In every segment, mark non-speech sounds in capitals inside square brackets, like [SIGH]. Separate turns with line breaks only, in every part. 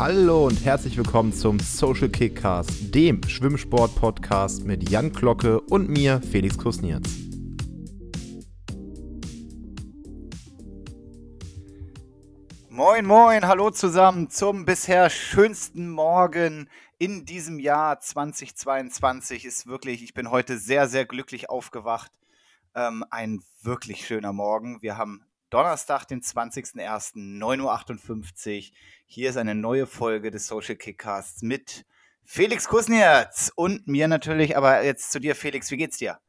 Hallo und herzlich willkommen zum Social Kickcast, dem Schwimmsport-Podcast mit Jan Glocke und mir, Felix Kusnierz.
Moin, moin, hallo zusammen zum bisher schönsten Morgen in diesem Jahr 2022. Ist wirklich, ich bin heute sehr, sehr glücklich aufgewacht. Ähm, ein wirklich schöner Morgen. Wir haben Donnerstag, den 20.01., 9.58 Uhr. Hier ist eine neue Folge des Social Kickcasts mit Felix Kusnierz und mir natürlich. Aber jetzt zu dir, Felix, wie geht's dir?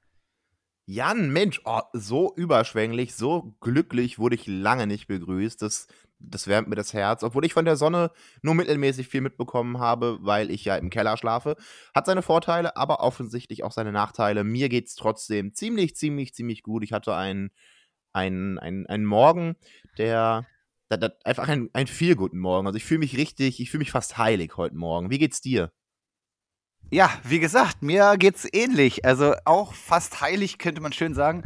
Jan, Mensch, oh, so überschwänglich, so glücklich wurde ich lange nicht begrüßt. Das, das wärmt mir das Herz. Obwohl ich von der Sonne nur mittelmäßig viel mitbekommen habe, weil ich ja im Keller schlafe. Hat seine Vorteile, aber offensichtlich auch seine Nachteile. Mir geht's trotzdem ziemlich, ziemlich, ziemlich gut. Ich hatte einen ein, ein, ein Morgen, der, der, der einfach ein, ein viel guten Morgen. Also ich fühle mich richtig, ich fühle mich fast heilig heute Morgen. Wie geht's dir?
Ja, wie gesagt, mir geht's ähnlich. Also auch fast heilig, könnte man schön sagen.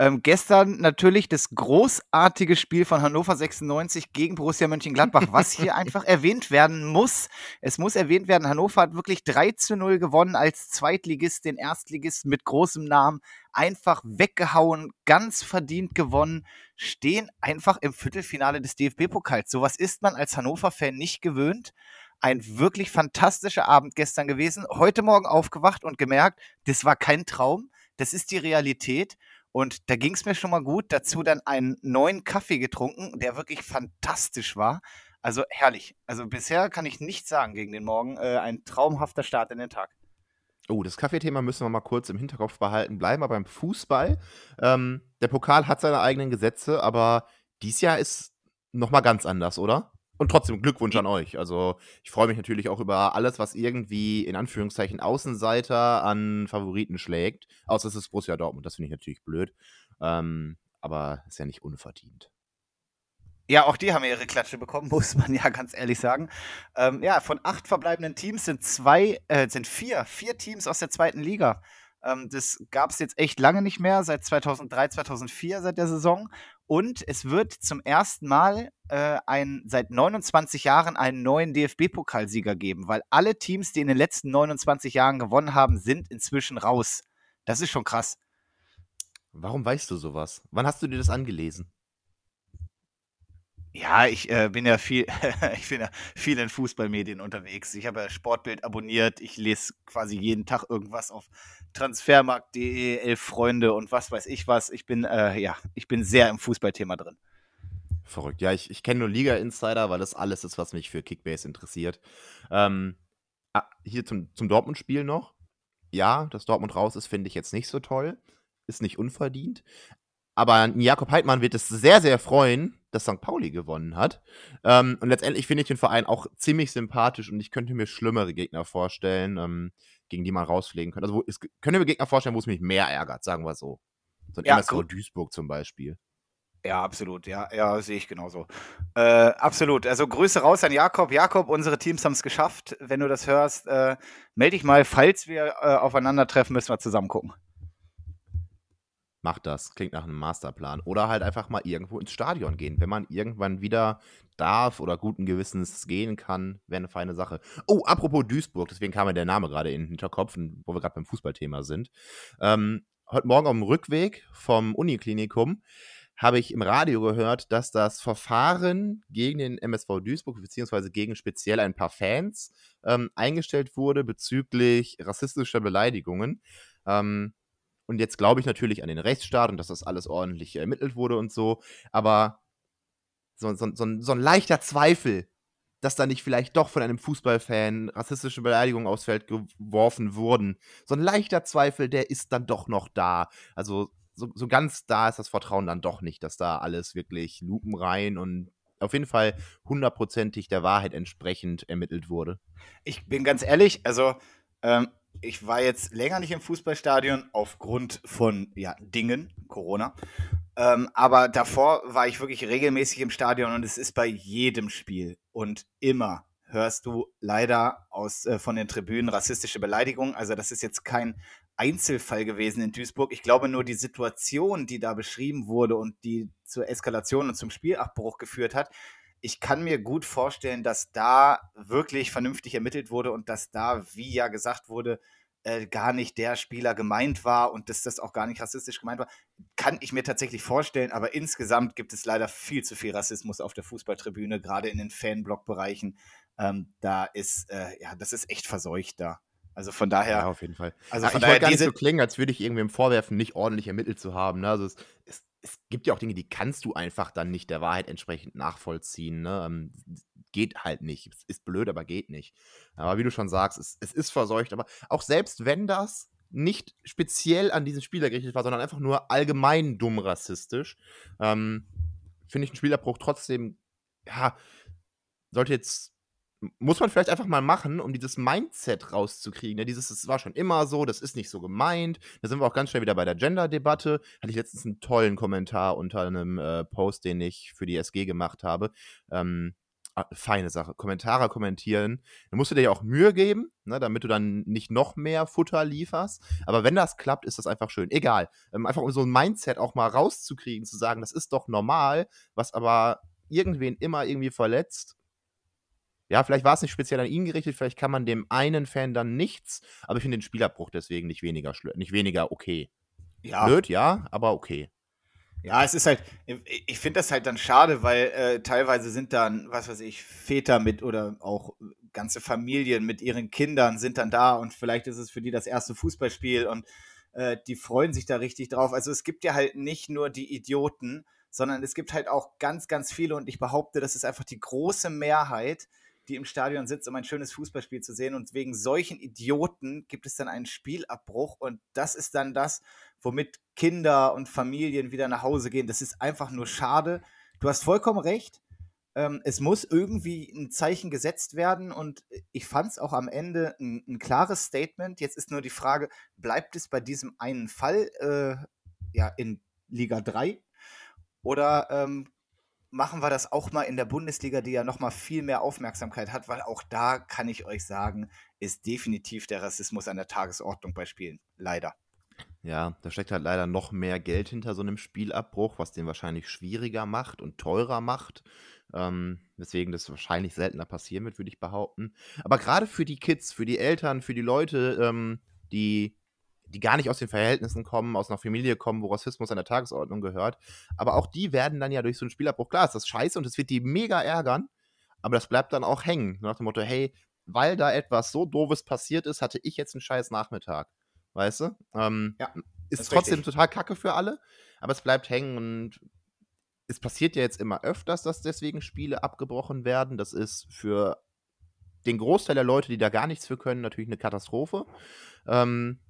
Ähm, gestern natürlich das großartige Spiel von Hannover 96 gegen Borussia Mönchengladbach, was hier [LAUGHS] einfach erwähnt werden muss. Es muss erwähnt werden, Hannover hat wirklich 3 zu 0 gewonnen als Zweitligist, den Erstligist mit großem Namen. Einfach weggehauen, ganz verdient gewonnen, stehen einfach im Viertelfinale des DFB-Pokals. Sowas ist man als Hannover-Fan nicht gewöhnt ein wirklich fantastischer Abend gestern gewesen. Heute Morgen aufgewacht und gemerkt, das war kein Traum, das ist die Realität. Und da ging es mir schon mal gut. Dazu dann einen neuen Kaffee getrunken, der wirklich fantastisch war. Also herrlich. Also bisher kann ich nichts sagen gegen den Morgen. Äh, ein traumhafter Start in den Tag.
Oh, das Kaffeethema müssen wir mal kurz im Hinterkopf behalten. Bleiben wir beim Fußball. Ähm, der Pokal hat seine eigenen Gesetze, aber dies Jahr ist nochmal ganz anders, oder? Und trotzdem Glückwunsch an euch. Also ich freue mich natürlich auch über alles, was irgendwie in Anführungszeichen Außenseiter an Favoriten schlägt. Außer es ist Borussia Dortmund, das finde ich natürlich blöd. Ähm, aber ist ja nicht unverdient.
Ja, auch die haben ihre Klatsche bekommen, [LAUGHS] muss man ja ganz ehrlich sagen. Ähm, ja, von acht verbleibenden Teams sind zwei, äh, sind vier, vier Teams aus der zweiten Liga. Ähm, das gab es jetzt echt lange nicht mehr, seit 2003, 2004, seit der Saison. Und es wird zum ersten Mal äh, ein, seit 29 Jahren einen neuen DFB-Pokalsieger geben, weil alle Teams, die in den letzten 29 Jahren gewonnen haben, sind inzwischen raus. Das ist schon krass.
Warum weißt du sowas? Wann hast du dir das angelesen?
Ja, ich äh, bin ja viel, [LAUGHS] ich bin ja viel in Fußballmedien unterwegs. Ich habe ja Sportbild abonniert. Ich lese quasi jeden Tag irgendwas auf Transfermarkt.de, elf Freunde und was weiß ich was. Ich bin, äh, ja, ich bin sehr im Fußballthema drin.
Verrückt. Ja, ich, ich kenne nur Liga Insider, weil das alles ist, was mich für Kickbase interessiert. Ähm, ah, hier zum, zum Dortmund-Spiel noch. Ja, dass Dortmund raus ist, finde ich jetzt nicht so toll. Ist nicht unverdient. Aber Jakob Heidmann wird es sehr, sehr freuen, dass St. Pauli gewonnen hat. Ähm, und letztendlich finde ich den Verein auch ziemlich sympathisch und ich könnte mir schlimmere Gegner vorstellen, ähm, gegen die man rausfliegen könnte. Also wo, es könnte mir Gegner vorstellen, wo es mich mehr ärgert, sagen wir so. So ein ja, MSV Duisburg zum Beispiel.
Ja, absolut. Ja, ja, sehe ich genauso. Äh, absolut. Also Grüße raus an Jakob. Jakob, unsere Teams haben es geschafft. Wenn du das hörst, äh, melde dich mal. Falls wir äh, aufeinandertreffen, müssen wir zusammen gucken.
Macht das. Klingt nach einem Masterplan. Oder halt einfach mal irgendwo ins Stadion gehen. Wenn man irgendwann wieder darf oder guten Gewissens gehen kann, wäre eine feine Sache. Oh, apropos Duisburg, deswegen kam mir der Name gerade in den Hinterkopf, wo wir gerade beim Fußballthema sind. Ähm, heute Morgen auf dem Rückweg vom Uniklinikum habe ich im Radio gehört, dass das Verfahren gegen den MSV Duisburg, beziehungsweise gegen speziell ein paar Fans, ähm, eingestellt wurde bezüglich rassistischer Beleidigungen. Ähm, und jetzt glaube ich natürlich an den Rechtsstaat und dass das alles ordentlich ermittelt wurde und so. Aber so, so, so, so ein leichter Zweifel, dass da nicht vielleicht doch von einem Fußballfan rassistische Beleidigungen aufs Feld geworfen wurden. So ein leichter Zweifel, der ist dann doch noch da. Also so, so ganz da ist das Vertrauen dann doch nicht, dass da alles wirklich lupenrein und auf jeden Fall hundertprozentig der Wahrheit entsprechend ermittelt wurde.
Ich bin ganz ehrlich, also ähm, ich war jetzt länger nicht im Fußballstadion aufgrund von ja, Dingen, Corona. Ähm, aber davor war ich wirklich regelmäßig im Stadion und es ist bei jedem Spiel und immer hörst du leider aus, äh, von den Tribünen rassistische Beleidigungen. Also das ist jetzt kein Einzelfall gewesen in Duisburg. Ich glaube nur die Situation, die da beschrieben wurde und die zur Eskalation und zum Spielabbruch geführt hat, ich kann mir gut vorstellen, dass da wirklich vernünftig ermittelt wurde und dass da, wie ja gesagt wurde, äh, gar nicht der Spieler gemeint war und dass das auch gar nicht rassistisch gemeint war, kann ich mir tatsächlich vorstellen. Aber insgesamt gibt es leider viel zu viel Rassismus auf der Fußballtribüne, gerade in den Fanblock-Bereichen. Ähm, da ist, äh, ja, das ist echt verseucht da. Also von daher.
Ja, auf jeden Fall.
Also
Ja,
von
ich wollte
daher
gar nicht so klingen, als würde ich irgendwem vorwerfen, nicht ordentlich ermittelt zu haben. Ne? Also es, es, es gibt ja auch Dinge, die kannst du einfach dann nicht der Wahrheit entsprechend nachvollziehen. Ne? Ähm, Geht halt nicht. Ist blöd, aber geht nicht. Aber wie du schon sagst, es, es ist verseucht. Aber auch selbst wenn das nicht speziell an diesen Spieler gerichtet war, sondern einfach nur allgemein dumm rassistisch, ähm, finde ich einen Spielabbruch trotzdem, ja, sollte jetzt, muss man vielleicht einfach mal machen, um dieses Mindset rauszukriegen. Ne? Dieses, es war schon immer so, das ist nicht so gemeint. Da sind wir auch ganz schnell wieder bei der Gender-Debatte. Hatte ich letztens einen tollen Kommentar unter einem äh, Post, den ich für die SG gemacht habe. Ähm, ah, feine Sache. Kommentare kommentieren. Da musst du dir ja auch Mühe geben, ne, damit du dann nicht noch mehr Futter lieferst. Aber wenn das klappt, ist das einfach schön. Egal. Ähm, einfach um so ein Mindset auch mal rauszukriegen, zu sagen, das ist doch normal, was aber irgendwen immer irgendwie verletzt. Ja, vielleicht war es nicht speziell an ihn gerichtet, vielleicht kann man dem einen Fan dann nichts, aber ich finde den Spielabbruch deswegen nicht weniger nicht weniger okay.
ja,
Blöd, ja, aber okay.
Ja, es ist halt, ich ich finde das halt dann schade, weil äh, teilweise sind dann, was weiß ich, Väter mit oder auch ganze Familien mit ihren Kindern sind dann da und vielleicht ist es für die das erste Fußballspiel und äh, die freuen sich da richtig drauf. Also es gibt ja halt nicht nur die Idioten, sondern es gibt halt auch ganz, ganz viele und ich behaupte, das ist einfach die große Mehrheit, die im Stadion sitzt, um ein schönes Fußballspiel zu sehen und wegen solchen Idioten gibt es dann einen Spielabbruch und das ist dann das, womit Kinder und Familien wieder nach Hause gehen. Das ist einfach nur schade. Du hast vollkommen recht. Ähm, es muss irgendwie ein Zeichen gesetzt werden und ich fand es auch am Ende ein, ein klares Statement. Jetzt ist nur die Frage, bleibt es bei diesem einen Fall äh, ja, in Liga 3 oder ähm, machen wir das auch mal in der Bundesliga, die ja noch mal viel mehr Aufmerksamkeit hat, weil auch da kann ich euch sagen, ist definitiv der Rassismus an der Tagesordnung bei Spielen. Leider.
Ja, da steckt halt leider noch mehr Geld hinter so einem Spielabbruch, was den wahrscheinlich schwieriger macht und teurer macht. Ähm, weswegen das wahrscheinlich seltener passieren wird, würde ich behaupten. Aber gerade für die Kids, für die Eltern, für die Leute, ähm, die, die gar nicht aus den Verhältnissen kommen, aus einer Familie kommen, wo Rassismus an der Tagesordnung gehört, aber auch die werden dann ja durch so einen Spielabbruch, klar, ist das scheiße und es wird die mega ärgern, aber das bleibt dann auch hängen. Nach dem Motto, hey, weil da etwas so Doofes passiert ist, hatte ich jetzt einen scheiß Nachmittag. Weißt du? Ähm,
Ja,
ist
ist
trotzdem
richtig.
total kacke für alle, aber es bleibt hängen und es passiert ja jetzt immer öfters, dass deswegen Spiele abgebrochen werden. Das ist für den Großteil der Leute, die da gar nichts für können, natürlich eine Katastrophe. Ähm,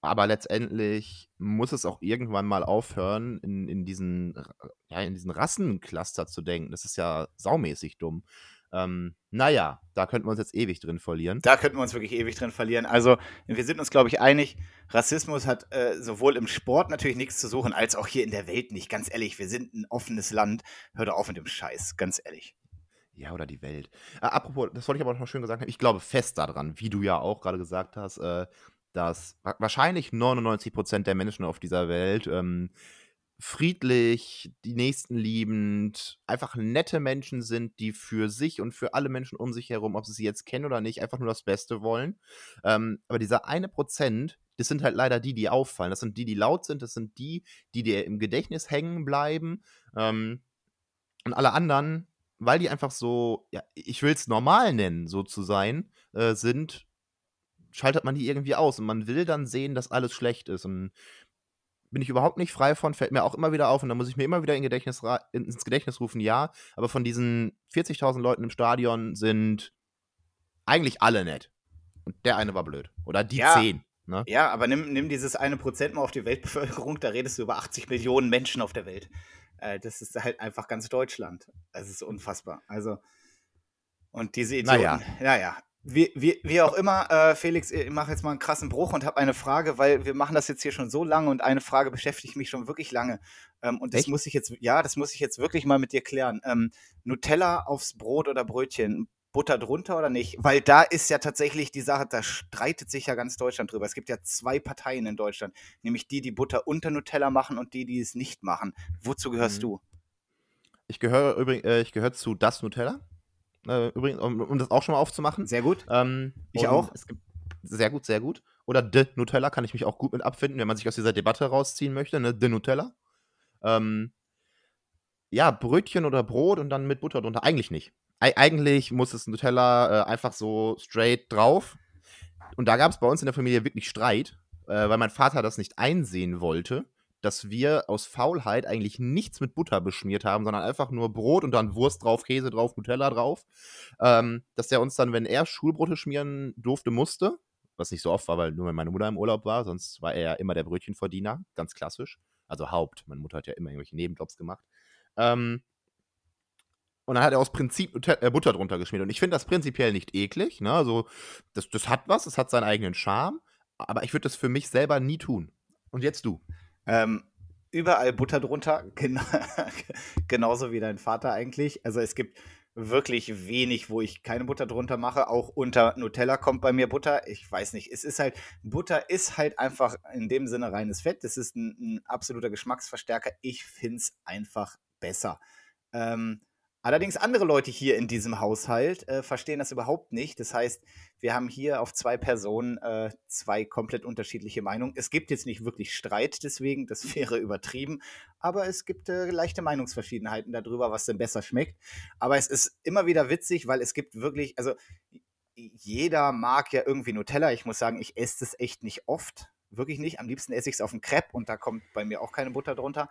aber letztendlich muss es auch irgendwann mal aufhören, in, in, diesen, ja, in diesen Rassencluster zu denken. Das ist ja saumäßig dumm. Ähm, naja, da könnten wir uns jetzt ewig drin verlieren.
Da könnten wir uns wirklich ewig drin verlieren. Also, wir sind uns, glaube ich, einig, Rassismus hat äh, sowohl im Sport natürlich nichts zu suchen, als auch hier in der Welt nicht. Ganz ehrlich, wir sind ein offenes Land. Hör doch auf mit dem Scheiß, ganz ehrlich.
Ja, oder die Welt. Äh, apropos, das wollte ich aber noch schön gesagt haben. Ich glaube fest daran, wie du ja auch gerade gesagt hast, äh, dass wa wahrscheinlich 99% der Menschen auf dieser Welt ähm, friedlich, die Nächsten liebend, einfach nette Menschen sind, die für sich und für alle Menschen um sich herum, ob sie sie jetzt kennen oder nicht, einfach nur das Beste wollen. Ähm, aber dieser eine Prozent, das sind halt leider die, die auffallen. Das sind die, die laut sind, das sind die, die dir im Gedächtnis hängen bleiben. Ähm, und alle anderen, weil die einfach so, ja, ich will es normal nennen, so zu sein, äh, sind, schaltet man die irgendwie aus und man will dann sehen, dass alles schlecht ist. Und bin ich überhaupt nicht frei von, fällt mir auch immer wieder auf und da muss ich mir immer wieder in Gedächtnis ins Gedächtnis rufen, ja, aber von diesen 40.000 Leuten im Stadion sind eigentlich alle nett. Und der eine war blöd. Oder die
Ja.
10. Ne?
Ja, aber nimm, nimm dieses eine Prozent mal auf die Weltbevölkerung, da redest du über 80 Millionen Menschen auf der Welt. Äh, das ist halt einfach ganz Deutschland. Das ist unfassbar. Also, und diese Idioten,
Naja.
naja. Wie, wie, wie auch immer, äh, Felix, ich mache jetzt mal einen krassen Bruch und habe eine Frage, weil wir machen das jetzt hier schon so lange und eine Frage beschäftigt mich schon wirklich lange. Ähm, und das
Echt?
muss ich jetzt, ja, das muss ich jetzt wirklich mal mit dir klären. Ähm, Nutella aufs Brot oder Brötchen, Butter drunter oder nicht? Weil da ist ja tatsächlich die Sache, da streitet sich ja ganz Deutschland drüber. Es gibt ja zwei Parteien in Deutschland, nämlich die, die Butter unter Nutella machen und die, die es nicht machen. Wozu gehörst
Mhm.
du?
Ich gehöre übrigens, äh, ich gehöre zu das Nutella. Äh, übrigens, um, um, das auch schon mal aufzumachen.
Sehr gut.
Ähm,
ich auch.
Gibt, sehr gut, sehr gut. Oder De Nutella kann ich mich auch gut mit abfinden, wenn man sich aus dieser Debatte rausziehen möchte. Ne? De Nutella. Ähm, ja, Brötchen oder Brot und dann mit Butter drunter. Eigentlich nicht. E eigentlich muss es Nutella äh, einfach so straight drauf. Und da gab es bei uns in der Familie wirklich Streit, äh, weil mein Vater das nicht einsehen wollte dass wir aus Faulheit eigentlich nichts mit Butter beschmiert haben, sondern einfach nur Brot und dann Wurst drauf, Käse drauf, Nutella drauf. Ähm, dass der uns dann, wenn er Schulbrote schmieren durfte, musste, was nicht so oft war, weil nur wenn meine Mutter im Urlaub war, sonst war er ja immer der Brötchenverdiener, ganz klassisch. Also Haupt, meine Mutter hat ja immer irgendwelche Nebenjobs gemacht. Ähm, und dann hat er aus Prinzip äh, Butter drunter geschmiert. Und ich finde das prinzipiell nicht eklig. Ne? Also, das, das hat was, es hat seinen eigenen Charme. Aber ich würde das für mich selber nie tun. Und jetzt du.
Ähm, überall Butter drunter, [LAUGHS] gen genauso wie dein Vater eigentlich. Also es gibt wirklich wenig, wo ich keine Butter drunter mache. Auch unter Nutella kommt bei mir Butter. Ich weiß nicht. Es ist halt, Butter ist halt einfach in dem Sinne reines Fett. Das ist ein, ein absoluter Geschmacksverstärker. Ich finde es einfach besser. Ähm, Allerdings andere Leute hier in diesem Haushalt äh, verstehen das überhaupt nicht. Das heißt, wir haben hier auf zwei Personen äh, zwei komplett unterschiedliche Meinungen. Es gibt jetzt nicht wirklich Streit deswegen, das [LAUGHS] wäre übertrieben, aber es gibt äh, leichte Meinungsverschiedenheiten darüber, was denn besser schmeckt. Aber es ist immer wieder witzig, weil es gibt wirklich, also jeder mag ja irgendwie Nutella. Ich muss sagen, ich esse es echt nicht oft. Wirklich nicht. Am liebsten esse ich es auf dem Crepe und da kommt bei mir auch keine Butter drunter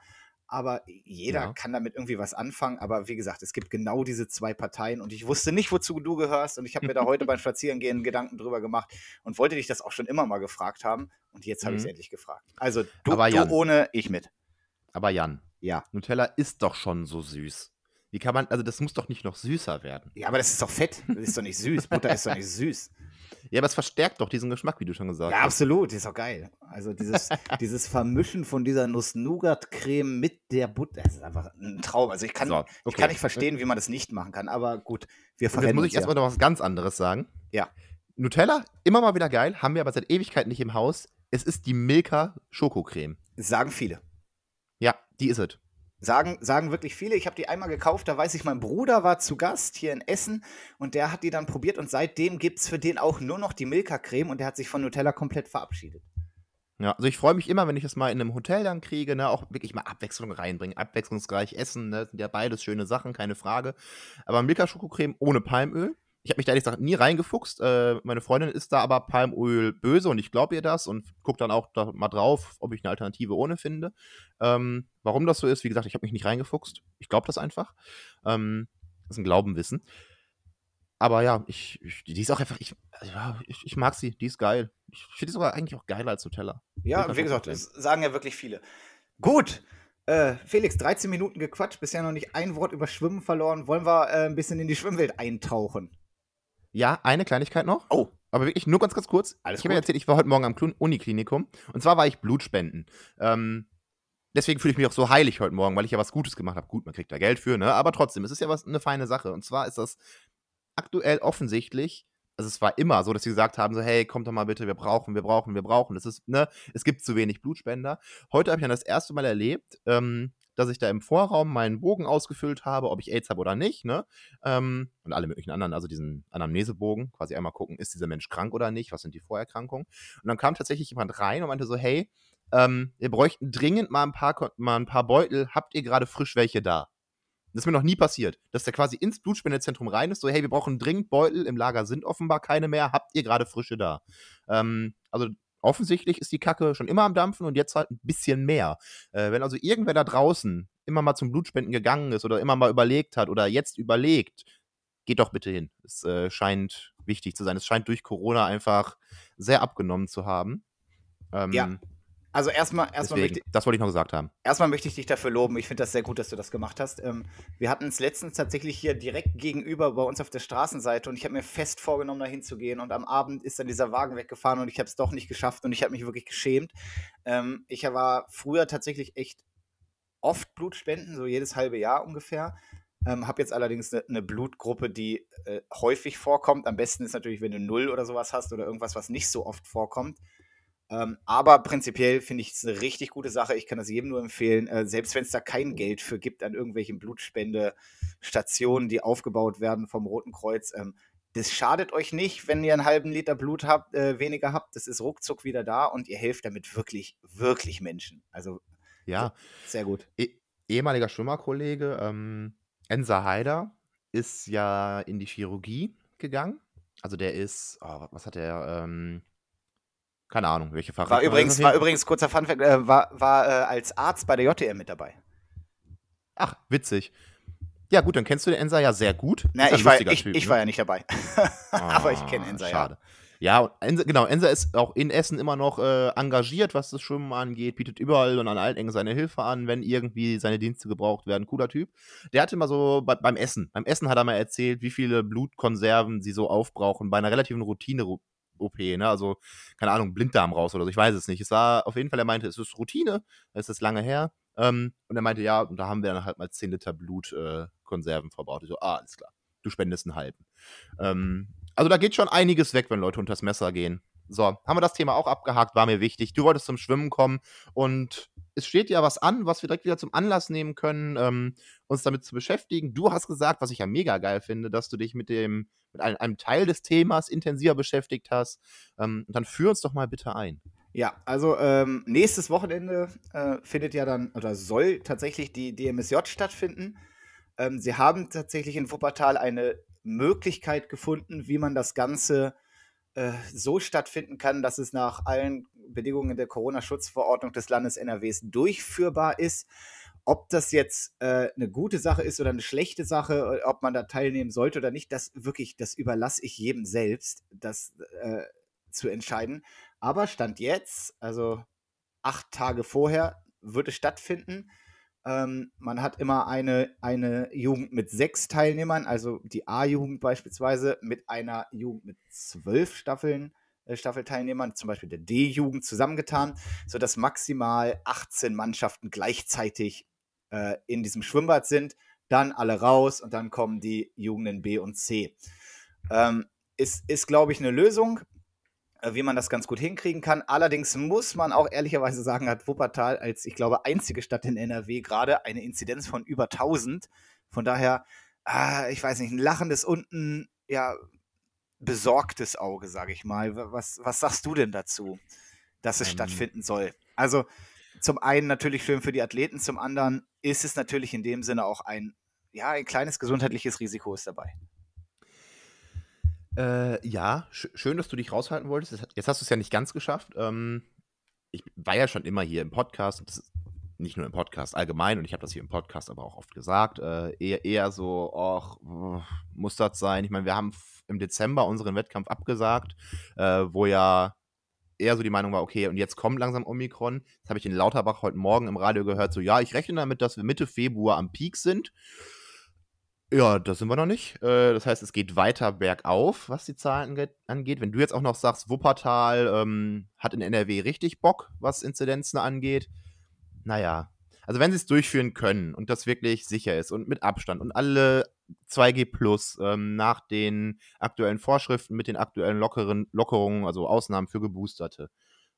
aber jeder ja. kann damit irgendwie was anfangen. Aber wie gesagt, es gibt genau diese zwei Parteien und ich wusste nicht, wozu du gehörst. Und ich habe mir da heute [LAUGHS] beim Spazierengehen Gedanken drüber gemacht und wollte dich das auch schon immer mal gefragt haben. Und jetzt habe ich es mhm. endlich gefragt. Also du, du ohne, ich mit.
Aber Jan, ja. Nutella ist doch schon so süß. Wie kann man, also das muss doch nicht noch süßer werden.
Ja, aber das ist doch fett. Das ist doch nicht süß. Butter ist doch nicht süß.
Ja, aber es verstärkt doch diesen Geschmack, wie du schon gesagt
ja, hast. Ja, absolut, ist auch geil. Also dieses, [LAUGHS] dieses Vermischen von dieser Nuss-Nougat-Creme mit der Butter, das ist einfach ein Traum. Also ich kann, so, okay. ich kann nicht verstehen, wie man das nicht machen kann, aber gut, wir
verwenden Jetzt muss ich erstmal noch was ganz anderes sagen.
Ja.
Nutella, immer mal wieder geil, haben wir aber seit Ewigkeit nicht im Haus. Es ist die Milka Schokocreme.
Sagen viele.
Ja, die ist es.
Sagen, sagen wirklich viele. Ich habe die einmal gekauft, da weiß ich, mein Bruder war zu Gast hier in Essen und der hat die dann probiert und seitdem gibt es für den auch nur noch die Milka-Creme und der hat sich von Nutella komplett verabschiedet.
Ja, also ich freue mich immer, wenn ich das mal in einem Hotel dann kriege, ne, auch wirklich mal Abwechslung reinbringen, abwechslungsreich essen, ne, sind ja beides schöne Sachen, keine Frage. Aber Milka Schokocreme ohne Palmöl, ich habe mich da ehrlich gesagt nie reingefuchst. Äh, meine Freundin ist da aber Palmöl böse und ich glaube ihr das und gucke dann auch da mal drauf, ob ich eine Alternative ohne finde. Ähm, warum das so ist, wie gesagt, ich habe mich nicht reingefuchst. Ich glaube das einfach. Ähm, das ist ein Glaubenwissen. Aber ja, ich, ich, die ist auch einfach, ich, ja, ich, ich mag sie, die ist geil. Ich finde die sogar eigentlich auch geiler als Nutella.
Ja, wie gesagt, das sagen ja wirklich viele. Gut, äh, Felix, 13 Minuten gequatscht, bisher noch nicht ein Wort über Schwimmen verloren. Wollen wir äh, ein bisschen in die Schwimmwelt eintauchen?
Ja, eine Kleinigkeit noch.
Oh.
Aber wirklich nur ganz, ganz kurz.
Alles
ich habe ja erzählt, ich war heute Morgen am Uniklinikum. Und zwar war ich Blutspenden. Ähm, deswegen fühle ich mich auch so heilig heute Morgen, weil ich ja was Gutes gemacht habe. Gut, man kriegt da Geld für, ne? Aber trotzdem, es ist ja was eine feine Sache. Und zwar ist das aktuell offensichtlich, also es war immer so, dass sie gesagt haben: so, hey, kommt doch mal bitte, wir brauchen, wir brauchen, wir brauchen. Das ist, ne, es gibt zu wenig Blutspender. Heute habe ich dann das erste Mal erlebt, ähm, dass ich da im Vorraum meinen Bogen ausgefüllt habe, ob ich AIDS habe oder nicht, ne? Ähm, und alle möglichen anderen, also diesen Anamnesebogen, quasi einmal gucken, ist dieser Mensch krank oder nicht, was sind die Vorerkrankungen. Und dann kam tatsächlich jemand rein und meinte so, hey, ähm, wir bräuchten dringend mal ein paar, mal ein paar Beutel, habt ihr gerade frisch welche da? Das ist mir noch nie passiert, dass der quasi ins Blutspendezentrum rein ist, so, hey, wir brauchen dringend Beutel, im Lager sind offenbar keine mehr, habt ihr gerade frische da? Ähm, also offensichtlich ist die Kacke schon immer am Dampfen und jetzt halt ein bisschen mehr. Äh, wenn also irgendwer da draußen immer mal zum Blutspenden gegangen ist oder immer mal überlegt hat oder jetzt überlegt, geht doch bitte hin. Es äh, scheint wichtig zu sein. Es scheint durch Corona einfach sehr abgenommen zu haben.
Ähm, ja. Also erstmal, erstmal
Deswegen, das wollte ich noch gesagt haben.
Erstmal möchte ich dich dafür loben. Ich finde das sehr gut, dass du das gemacht hast. Ähm, wir hatten es letztens tatsächlich hier direkt gegenüber bei uns auf der Straßenseite und ich habe mir fest vorgenommen, da hinzugehen. Und am Abend ist dann dieser Wagen weggefahren und ich habe es doch nicht geschafft und ich habe mich wirklich geschämt. Ähm, ich war früher tatsächlich echt oft Blutspenden, so jedes halbe Jahr ungefähr. Ähm, habe jetzt allerdings eine ne Blutgruppe, die äh, häufig vorkommt. Am besten ist natürlich, wenn du null oder sowas hast oder irgendwas, was nicht so oft vorkommt. Ähm, aber prinzipiell finde ich es eine richtig gute Sache. Ich kann das jedem nur empfehlen, äh, selbst wenn es da kein Geld für gibt an irgendwelchen Blutspendestationen, die aufgebaut werden vom Roten Kreuz. Ähm, das schadet euch nicht, wenn ihr einen halben Liter Blut habt, äh, weniger habt. Das ist ruckzuck wieder da und ihr helft damit wirklich, wirklich Menschen. Also
Ja,
sehr gut.
eh ehemaliger Schwimmerkollege, ähm, Enser Haider ist ja in die Chirurgie gegangen. Also der ist, oh, was hat der, ähm, keine Ahnung, welche
War
Fachrichtung er ist
übrigens, war übrigens kurzer Funfact, äh, war, war äh, als Arzt bei der JTM mit dabei.
Ach, witzig. Ja, gut, dann kennst du den Enser ja sehr gut.
Na, ich war, ich,
Typ,
ich
ne?
war ja nicht dabei. [LAUGHS] aber ich kenne
Ah,
Ensa, ja.
schade. Ja, und Enser, genau, Enser ist auch in Essen immer noch äh, engagiert, was das Schwimmen angeht, bietet überall und an allen Ecken seine Hilfe an, wenn irgendwie seine Dienste gebraucht werden. Cooler Typ. Der hatte mal so bei, beim Essen, beim Essen hat er mal erzählt, wie viele Blutkonserven sie so aufbrauchen bei einer relativen Routine-OP, ne? Also, keine Ahnung, Blinddarm raus oder so, ich weiß es nicht. Es war auf jeden Fall, er meinte, es ist Routine, es ist lange her. Ähm, und er meinte, ja, und da haben wir dann halt mal 10 Liter Blutkonserven äh, verbraucht. Ich so, ah, alles klar. Du spendest einen halben. Ähm, also da geht schon einiges weg, wenn Leute unters Messer gehen. So, haben wir das Thema auch abgehakt, war mir wichtig. Du wolltest zum Schwimmen kommen und es steht ja was an, was wir direkt wieder zum Anlass nehmen können, ähm, uns damit zu beschäftigen. Du hast gesagt, was ich ja mega geil finde, dass du dich mit dem, mit einem, einem Teil des Themas intensiver beschäftigt hast. Ähm, dann führ uns doch mal bitte ein.
Ja, also ähm, nächstes Wochenende äh, findet ja dann oder soll tatsächlich die DMSJ stattfinden. Ähm, sie haben tatsächlich in Wuppertal eine Möglichkeit gefunden, wie man das Ganze äh, so stattfinden kann, dass es nach allen Bedingungen der Corona-Schutzverordnung des Landes NRWs durchführbar ist. Ob das jetzt äh, eine gute Sache ist oder eine schlechte Sache, ob man da teilnehmen sollte oder nicht, das wirklich, das überlasse ich jedem selbst, das äh, zu entscheiden. Aber Stand jetzt, also acht Tage vorher, wird es stattfinden. Ähm, man hat immer eine, eine Jugend mit sechs Teilnehmern, also die A-Jugend beispielsweise mit einer Jugend mit zwölf Staffeln, Staffelteilnehmern, zum Beispiel der D-Jugend zusammengetan, sodass maximal 18 Mannschaften gleichzeitig äh, in diesem Schwimmbad sind. Dann alle raus und dann kommen die Jugenden B und C. Ähm, ist, ist glaube ich, eine Lösung äh, wie man das ganz gut hinkriegen kann. Allerdings muss man auch ehrlicherweise sagen, hat Wuppertal als, ich glaube, einzige Stadt in NRW gerade eine Inzidenz von über 1000. Von daher, ah, ich weiß nicht, ein lachendes und ein ja, besorgtes Auge, sage ich mal. Was, was sagst du denn dazu, dass es
Ähm.
stattfinden soll? Also zum einen natürlich schön für die Athleten, zum anderen ist es natürlich in dem Sinne auch ein, ja, ein kleines gesundheitliches Risiko ist dabei.
Äh, ja, sch schön, dass du dich raushalten wolltest. Jetzt, hast du es ja nicht ganz geschafft. Ähm, ich war ja schon immer hier im Podcast, und das ist nicht nur im Podcast allgemein, und ich habe das hier im Podcast aber auch oft gesagt, äh, eher, eher so, ach, muss das sein? Ich meine, wir haben im Dezember unseren Wettkampf abgesagt, äh, wo ja eher so die Meinung war, okay, und jetzt kommt langsam Omikron. Das habe ich in Lauterbach heute Morgen im Radio gehört, so, ja, ich rechne damit, dass wir Mitte Februar am Peak sind. Ja, das sind wir noch nicht. Äh, das heißt, es geht weiter bergauf, was die Zahlen ange- angeht. Wenn du jetzt auch noch sagst, Wuppertal ähm, hat in NRW richtig Bock, was Inzidenzen angeht, naja. Also wenn sie es durchführen können und das wirklich sicher ist und mit Abstand und alle 2G plus ähm, nach den aktuellen Vorschriften mit den aktuellen lockeren, Lockerungen, also Ausnahmen für Geboosterte,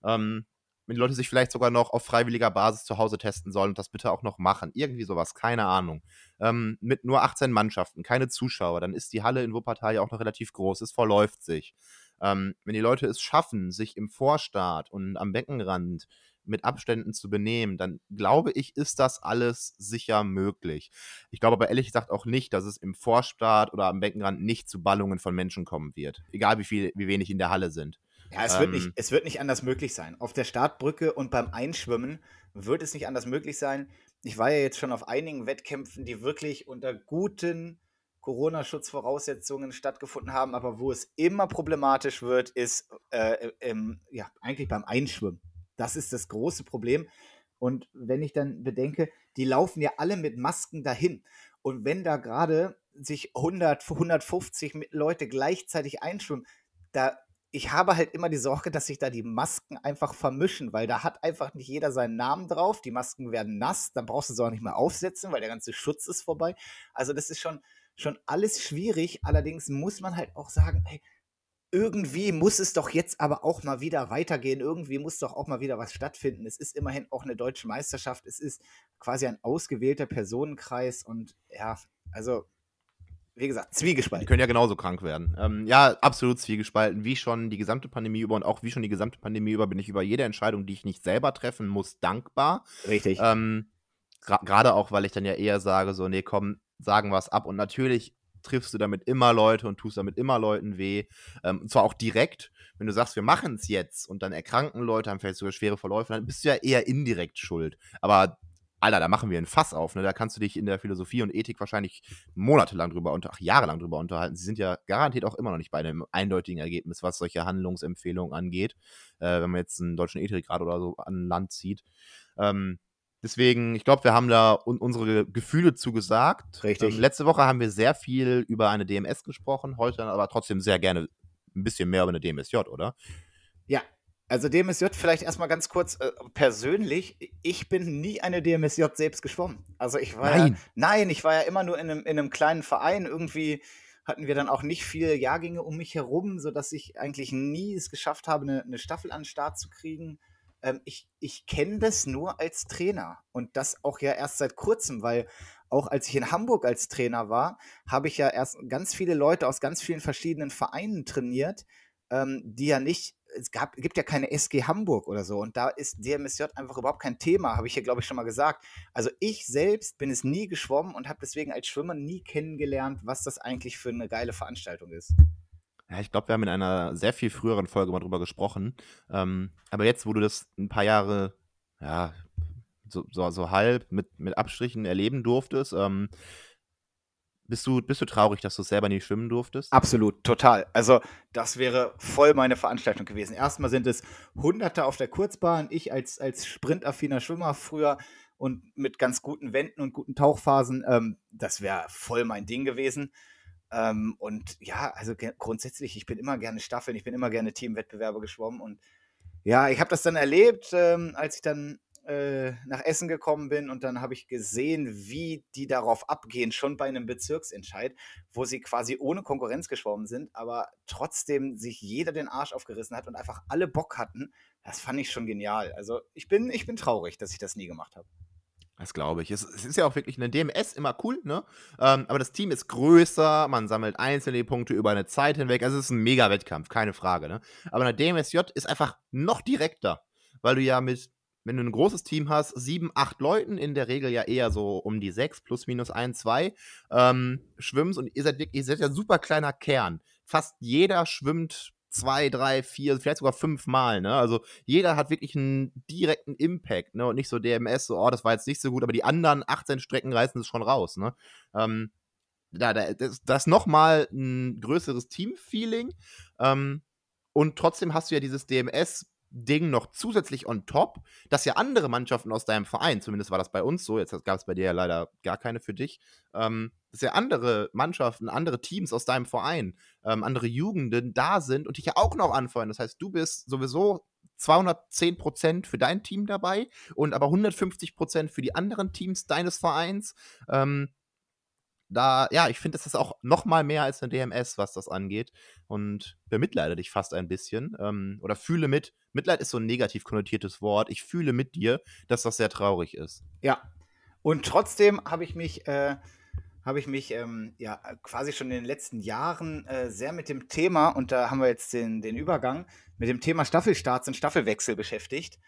ähm, wenn die Leute sich vielleicht sogar noch auf freiwilliger Basis zu Hause testen sollen und das bitte auch noch machen. Irgendwie sowas, keine Ahnung. Ähm, mit nur 18 Mannschaften, keine Zuschauer, dann ist die Halle in Wuppertal ja auch noch relativ groß, es verläuft sich. Ähm, wenn die Leute es schaffen, sich im Vorstart und am Beckenrand mit Abständen zu benehmen, dann glaube ich, ist das alles sicher möglich. Ich glaube aber ehrlich gesagt auch nicht, dass es im Vorstart oder am Beckenrand nicht zu Ballungen von Menschen kommen wird. Egal wie viel, wie wenig in der Halle sind.
Ja, es, wird
Ähm.
nicht, es wird nicht anders möglich sein. Auf der Startbrücke und beim Einschwimmen wird es nicht anders möglich sein. Ich war ja jetzt schon auf einigen Wettkämpfen, die wirklich unter guten Corona-Schutzvoraussetzungen stattgefunden haben, aber wo es immer problematisch wird, ist äh, im, ja, eigentlich beim Einschwimmen. Das ist das große Problem. Und wenn ich dann bedenke, die laufen ja alle mit Masken dahin. Und wenn da gerade sich 100, 150 mit- Leute gleichzeitig einschwimmen, da ich habe halt immer die Sorge, dass sich da die Masken einfach vermischen, weil da hat einfach nicht jeder seinen Namen drauf. Die Masken werden nass, dann brauchst du sie auch nicht mehr aufsetzen, weil der ganze Schutz ist vorbei. Also das ist schon, schon alles schwierig. Allerdings muss man halt auch sagen, hey, irgendwie muss es doch jetzt aber auch mal wieder weitergehen. Irgendwie muss doch auch mal wieder was stattfinden. Es ist immerhin auch eine deutsche Meisterschaft. Es ist quasi ein ausgewählter Personenkreis und ja, also wie gesagt, zwiegespalten.
Die können ja genauso krank werden. Ähm, ja, absolut zwiegespalten. Wie schon die gesamte Pandemie über und auch wie schon die gesamte Pandemie über bin ich über jede Entscheidung, die ich nicht selber treffen muss, dankbar.
Richtig.
Ähm, Gerade auch, weil ich dann ja eher sage, so, nee, komm, sagen wir es ab. Und natürlich triffst du damit immer Leute und tust damit immer Leuten weh. Ähm, und zwar auch direkt. Wenn du sagst, wir machen es jetzt und dann erkranken Leute, haben vielleicht sogar schwere Verläufe, dann bist du ja eher indirekt schuld. Aber Alter, da machen wir ein Fass auf, ne? Da kannst du dich in der Philosophie und Ethik wahrscheinlich monatelang drüber unter, ach, jahrelang drüber unterhalten. Sie sind ja garantiert auch immer noch nicht bei einem eindeutigen Ergebnis, was solche Handlungsempfehlungen angeht, äh, wenn man jetzt einen deutschen Ethikrat oder so an Land zieht. Ähm, deswegen, ich glaube, wir haben da un unsere Gefühle zugesagt.
Richtig.
Ähm, letzte Woche haben wir sehr viel über eine DMS gesprochen, heute aber trotzdem sehr gerne ein bisschen mehr über eine DMSJ, oder?
Ja, also DMSJ vielleicht erstmal ganz kurz äh, persönlich. Ich bin nie eine DMSJ selbst geschwommen. Also ich war
Nein.
Ja, nein, ich war ja immer nur in einem, in einem kleinen Verein. Irgendwie hatten wir dann auch nicht viele Jahrgänge um mich herum, sodass ich eigentlich nie es geschafft habe, eine, eine Staffel an den Start zu kriegen. Ähm, ich ich kenne das nur als Trainer und das auch ja erst seit kurzem, weil auch als ich in Hamburg als Trainer war, habe ich ja erst ganz viele Leute aus ganz vielen verschiedenen Vereinen trainiert, ähm, die ja nicht es gab, gibt ja keine SG Hamburg oder so und da ist DMSJ einfach überhaupt kein Thema, habe ich hier, glaube ich, schon mal gesagt. Also ich selbst bin es nie geschwommen und habe deswegen als Schwimmer nie kennengelernt, was das eigentlich für eine geile Veranstaltung ist.
Ja, ich glaube, wir haben in einer sehr viel früheren Folge mal drüber gesprochen. Ähm, aber jetzt, wo du das ein paar Jahre, ja, so, so, so halb mit, mit Abstrichen erleben durftest, ähm, bist du, bist du traurig, dass du selber nicht schwimmen durftest?
Absolut, total. Also, das wäre voll meine Veranstaltung gewesen. Erstmal sind es Hunderte auf der Kurzbahn. Ich als, als sprintaffiner Schwimmer früher und mit ganz guten Wänden und guten Tauchphasen, ähm, das wäre voll mein Ding gewesen. Ähm, und ja, also grundsätzlich, ich bin immer gerne Staffeln, ich bin immer gerne Teamwettbewerbe geschwommen und ja, ich habe das dann erlebt, ähm, als ich dann äh, nach Essen gekommen bin und dann habe ich gesehen, wie die darauf abgehen, schon bei einem Bezirksentscheid, wo sie quasi ohne Konkurrenz geschwommen sind, aber trotzdem sich jeder den Arsch aufgerissen hat und einfach alle Bock hatten. Das fand ich schon genial. Also ich bin, ich bin traurig, dass ich das nie gemacht habe.
Das glaube ich. Es, es, ist ja auch wirklich eine DMS immer cool, ne? Ähm, aber das Team ist größer, man sammelt einzelne Punkte über eine Zeit hinweg. Also es ist ein Mega-Wettkampf, keine Frage, ne? Aber eine DMSJ ist einfach noch direkter, weil du ja mit wenn du ein großes Team hast, sieben, acht Leuten, in der Regel ja eher so um die sechs, plus minus ein, zwei, ähm, schwimmst und ihr seid wirklich, ihr seid ja super kleiner Kern. Fast jeder schwimmt zwei, drei, vier, vielleicht sogar fünf Mal, ne? Also jeder hat wirklich einen direkten Impact, ne? Und nicht so DMS, so, oh, das war jetzt nicht so gut, aber die anderen 18 Strecken reißen es schon raus, ne? Ähm, da, da, das, das ist nochmal ein größeres Team-Feeling. Ähm, und trotzdem hast du ja dieses DMS Ding noch zusätzlich on top, dass ja andere Mannschaften aus deinem Verein, zumindest war das bei uns so, jetzt gab es bei dir ja leider gar keine für dich, ähm, dass ja andere Mannschaften, andere Teams aus deinem Verein, ähm, andere Jugenden da sind und dich ja auch noch anfeuern. Das heißt, du bist sowieso 210% für dein Team dabei und aber 150% für die anderen Teams deines Vereins. Ähm, da, ja, ich finde, das ist auch noch mal mehr als eine DMS, was das angeht. Und bemitleide dich fast ein bisschen. Ähm, oder fühle mit. Mitleid ist so ein negativ konnotiertes Wort. Ich fühle mit dir, dass das sehr traurig ist.
Ja. Und trotzdem habe ich mich, äh, habe ich mich ähm, ja quasi schon in den letzten Jahren äh, sehr mit dem Thema, und da haben wir jetzt den, den Übergang, mit dem Thema Staffelstarts und Staffelwechsel beschäftigt.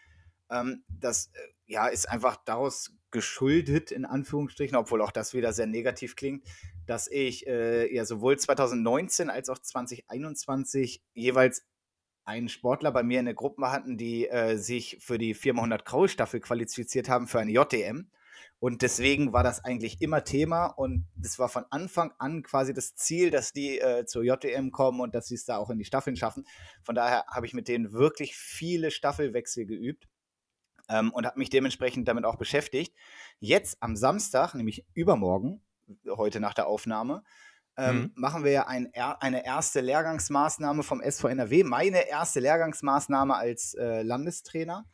Ähm, das äh, ja, ist einfach daraus geschuldet, in Anführungsstrichen, obwohl auch das wieder sehr negativ klingt, dass ich äh, ja sowohl 2019 als auch 2021 jeweils einen Sportler bei mir in der Gruppe hatten, die äh, sich für die 400 Graul Staffel qualifiziert haben für eine JTM. Und deswegen war das eigentlich immer Thema und das war von Anfang an quasi das Ziel, dass die äh, zur JTM kommen und dass sie es da auch in die Staffeln schaffen. Von daher habe ich mit denen wirklich viele Staffelwechsel geübt ähm, und habe mich dementsprechend damit auch beschäftigt. Jetzt am Samstag, nämlich übermorgen, heute nach der Aufnahme, ähm, mhm. machen wir ja ein, eine erste Lehrgangsmaßnahme vom SV NRW, meine erste Lehrgangsmaßnahme als äh, Landestrainer.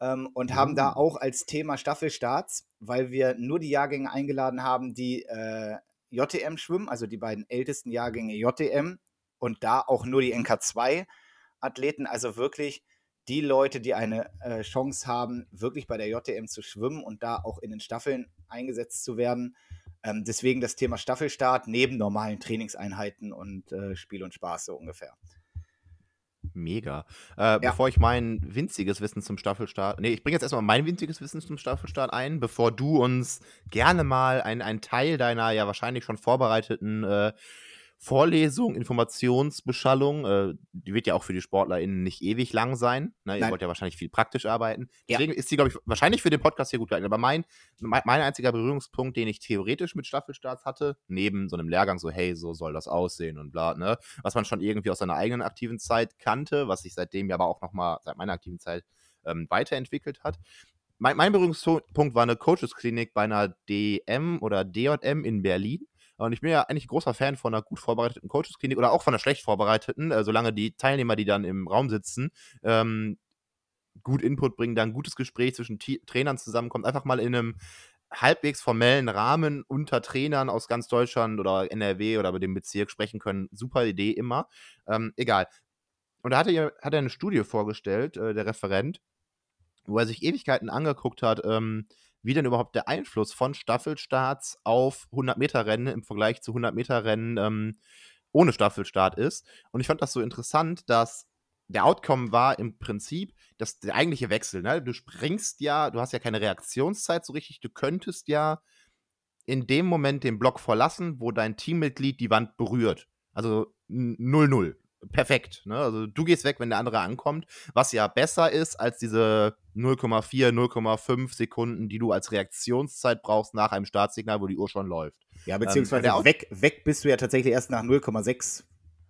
Ähm, und mhm. haben da mhm. auch als Thema Staffelstarts, weil wir nur die Jahrgänge eingeladen haben, die äh, JTM schwimmen, also die beiden ältesten Jahrgänge JTM und da auch nur die NK2-Athleten, also wirklich die Leute, die eine äh, Chance haben, wirklich bei der JTM zu schwimmen und da auch in den Staffeln eingesetzt zu werden. Ähm, deswegen das Thema Staffelstart neben normalen Trainingseinheiten und äh, Spiel und Spaß so ungefähr.
Mega. Äh, ja. Bevor ich mein winziges Wissen zum Staffelstart, nee, ich bringe jetzt erstmal mein winziges Wissen zum Staffelstart ein, bevor du uns gerne mal einen Teil deiner ja wahrscheinlich schon vorbereiteten äh, Vorlesung, Informationsbeschallung, äh, die wird ja auch für die SportlerInnen nicht ewig lang sein. Ne? Ihr wollt ja wahrscheinlich viel praktisch arbeiten. Deswegen ja. ist sie, glaube ich, wahrscheinlich für den Podcast hier gut geeignet. Aber mein, mein, mein einziger Berührungspunkt, den ich theoretisch mit Staffelstarts hatte, neben so einem Lehrgang, so, hey, so soll das aussehen und bla, ne? Was man schon irgendwie aus seiner eigenen aktiven Zeit kannte, was sich seitdem ja aber auch nochmal seit meiner aktiven Zeit ähm, weiterentwickelt hat. Mein, mein Berührungspunkt war eine Coaches-Klinik bei einer DM oder DJM in Berlin und ich bin ja eigentlich ein großer Fan von einer gut vorbereiteten Coaches-Klinik oder auch von einer schlecht vorbereiteten, äh, solange die Teilnehmer, die dann im Raum sitzen, ähm, gut Input bringen, dann ein gutes Gespräch zwischen T Trainern zusammenkommt, einfach mal in einem halbwegs formellen Rahmen unter Trainern aus ganz Deutschland oder NRW oder über dem Bezirk sprechen können. Super Idee immer. Ähm, egal. Und da hat er, hat er eine Studie vorgestellt, äh, der Referent, wo er sich Ewigkeiten angeguckt hat, ähm, wie denn überhaupt der Einfluss von Staffelstarts auf 100-Meter-Rennen im Vergleich zu 100-Meter-Rennen ähm, ohne Staffelstart ist. Und ich fand das so interessant, dass der Outcome war im Prinzip dass der eigentliche Wechsel. Ne? Du springst ja, du hast ja keine Reaktionszeit so richtig, du könntest ja in dem Moment den Block verlassen, wo dein Teammitglied die Wand berührt. Also 0-0 perfekt. Ne? Also du gehst weg, wenn der andere ankommt, was ja besser ist als diese 0,4, 0,5 Sekunden, die du als Reaktionszeit brauchst nach einem Startsignal, wo die Uhr schon läuft.
Ja, beziehungsweise ähm, weg, weg bist du ja tatsächlich erst nach 0,6.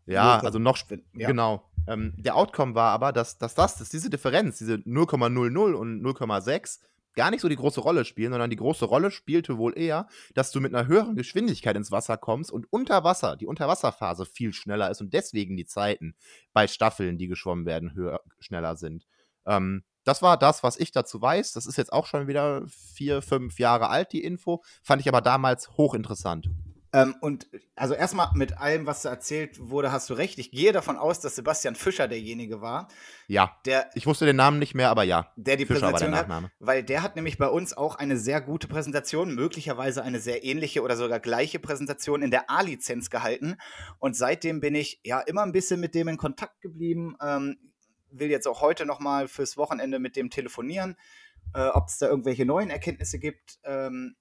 Ja, also noch, ja. genau. Ähm, der Outcome war aber, dass, dass das, dass diese Differenz, diese 0,00 und 0,6 gar nicht so die große Rolle spielen, sondern die große Rolle spielte wohl eher, dass du mit einer höheren Geschwindigkeit ins Wasser kommst und unter Wasser, die Unterwasserphase viel schneller ist und deswegen die Zeiten bei Staffeln, die geschwommen werden, höher, schneller sind. Ähm, das war das, was ich dazu weiß. Das ist jetzt auch schon wieder vier, fünf Jahre alt, die Info. Fand ich aber damals hochinteressant.
Ähm, und also erstmal mit allem, was da erzählt wurde, hast du recht. Ich gehe davon aus, dass Sebastian Fischer derjenige war.
Ja. Der, ich wusste den Namen nicht mehr, aber ja.
Der die Fischer Präsentation war der Nachname. Hat, weil der hat nämlich bei uns auch eine sehr gute Präsentation, möglicherweise eine sehr ähnliche oder sogar gleiche Präsentation in der A-Lizenz gehalten. Und seitdem bin ich ja immer ein bisschen mit dem in Kontakt geblieben. Ähm, will jetzt auch heute nochmal fürs Wochenende mit dem telefonieren, äh, ob es da irgendwelche neuen Erkenntnisse gibt. Ähm,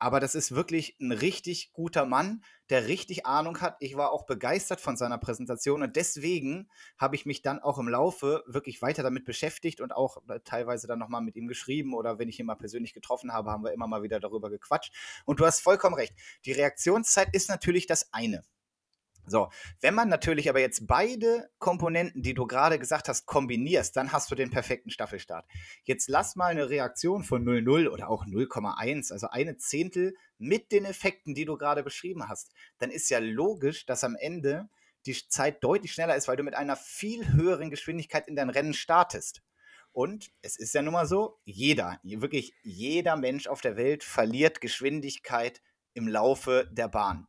aber das ist wirklich ein richtig guter Mann, der richtig Ahnung hat. Ich war auch begeistert von seiner Präsentation und deswegen habe ich mich dann auch im Laufe wirklich weiter damit beschäftigt und auch äh, teilweise dann nochmal mit ihm geschrieben oder wenn ich ihn mal persönlich getroffen habe, haben wir immer mal wieder darüber gequatscht. Und du hast vollkommen recht. Die Reaktionszeit ist natürlich das eine. So, wenn man natürlich aber jetzt beide Komponenten, die du gerade gesagt hast, kombinierst, dann hast du den perfekten Staffelstart. Jetzt lass mal eine Reaktion von 0,0 oder auch 0,1, also eine Zehntel mit den Effekten, die du gerade beschrieben hast. Dann ist ja logisch, dass am Ende die Zeit deutlich schneller ist, weil du mit einer viel höheren Geschwindigkeit in dein Rennen startest. Und es ist ja nun mal so, jeder, wirklich jeder Mensch auf der Welt verliert Geschwindigkeit im Laufe der Bahn.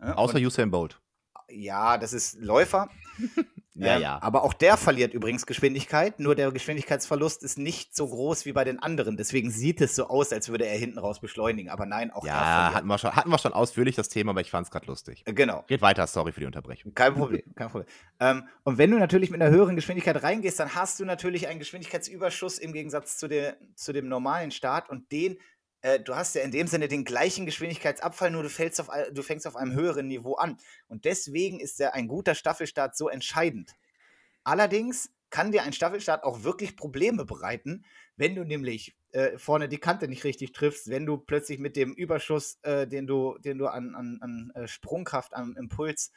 Ja, Außer Usain Bolt
ja, das ist Läufer. [LAUGHS]
ja, ähm, ja.
Aber auch der verliert übrigens Geschwindigkeit, nur der Geschwindigkeitsverlust ist nicht so groß wie bei den anderen. Deswegen sieht es so aus, als würde er hinten raus beschleunigen. Aber nein, auch
ja, hatten wir, schon, hatten wir schon ausführlich das Thema, aber ich fand es gerade lustig.
Äh, genau.
Geht weiter, sorry für die Unterbrechung.
Kein Problem, [LAUGHS] kein Problem. Ähm, und wenn du natürlich mit einer höheren Geschwindigkeit reingehst, dann hast du natürlich einen Geschwindigkeitsüberschuss im Gegensatz zu, der, zu dem normalen Start und den äh, du hast ja in dem Sinne den gleichen Geschwindigkeitsabfall, nur du, fällst auf, du fängst auf einem höheren Niveau an. Und deswegen ist ja ein guter Staffelstart so entscheidend. Allerdings kann dir ein Staffelstart auch wirklich Probleme bereiten, wenn du nämlich äh, vorne die Kante nicht richtig triffst, wenn du plötzlich mit dem Überschuss, äh, den du, den du an, an, an äh, Sprungkraft, am Impuls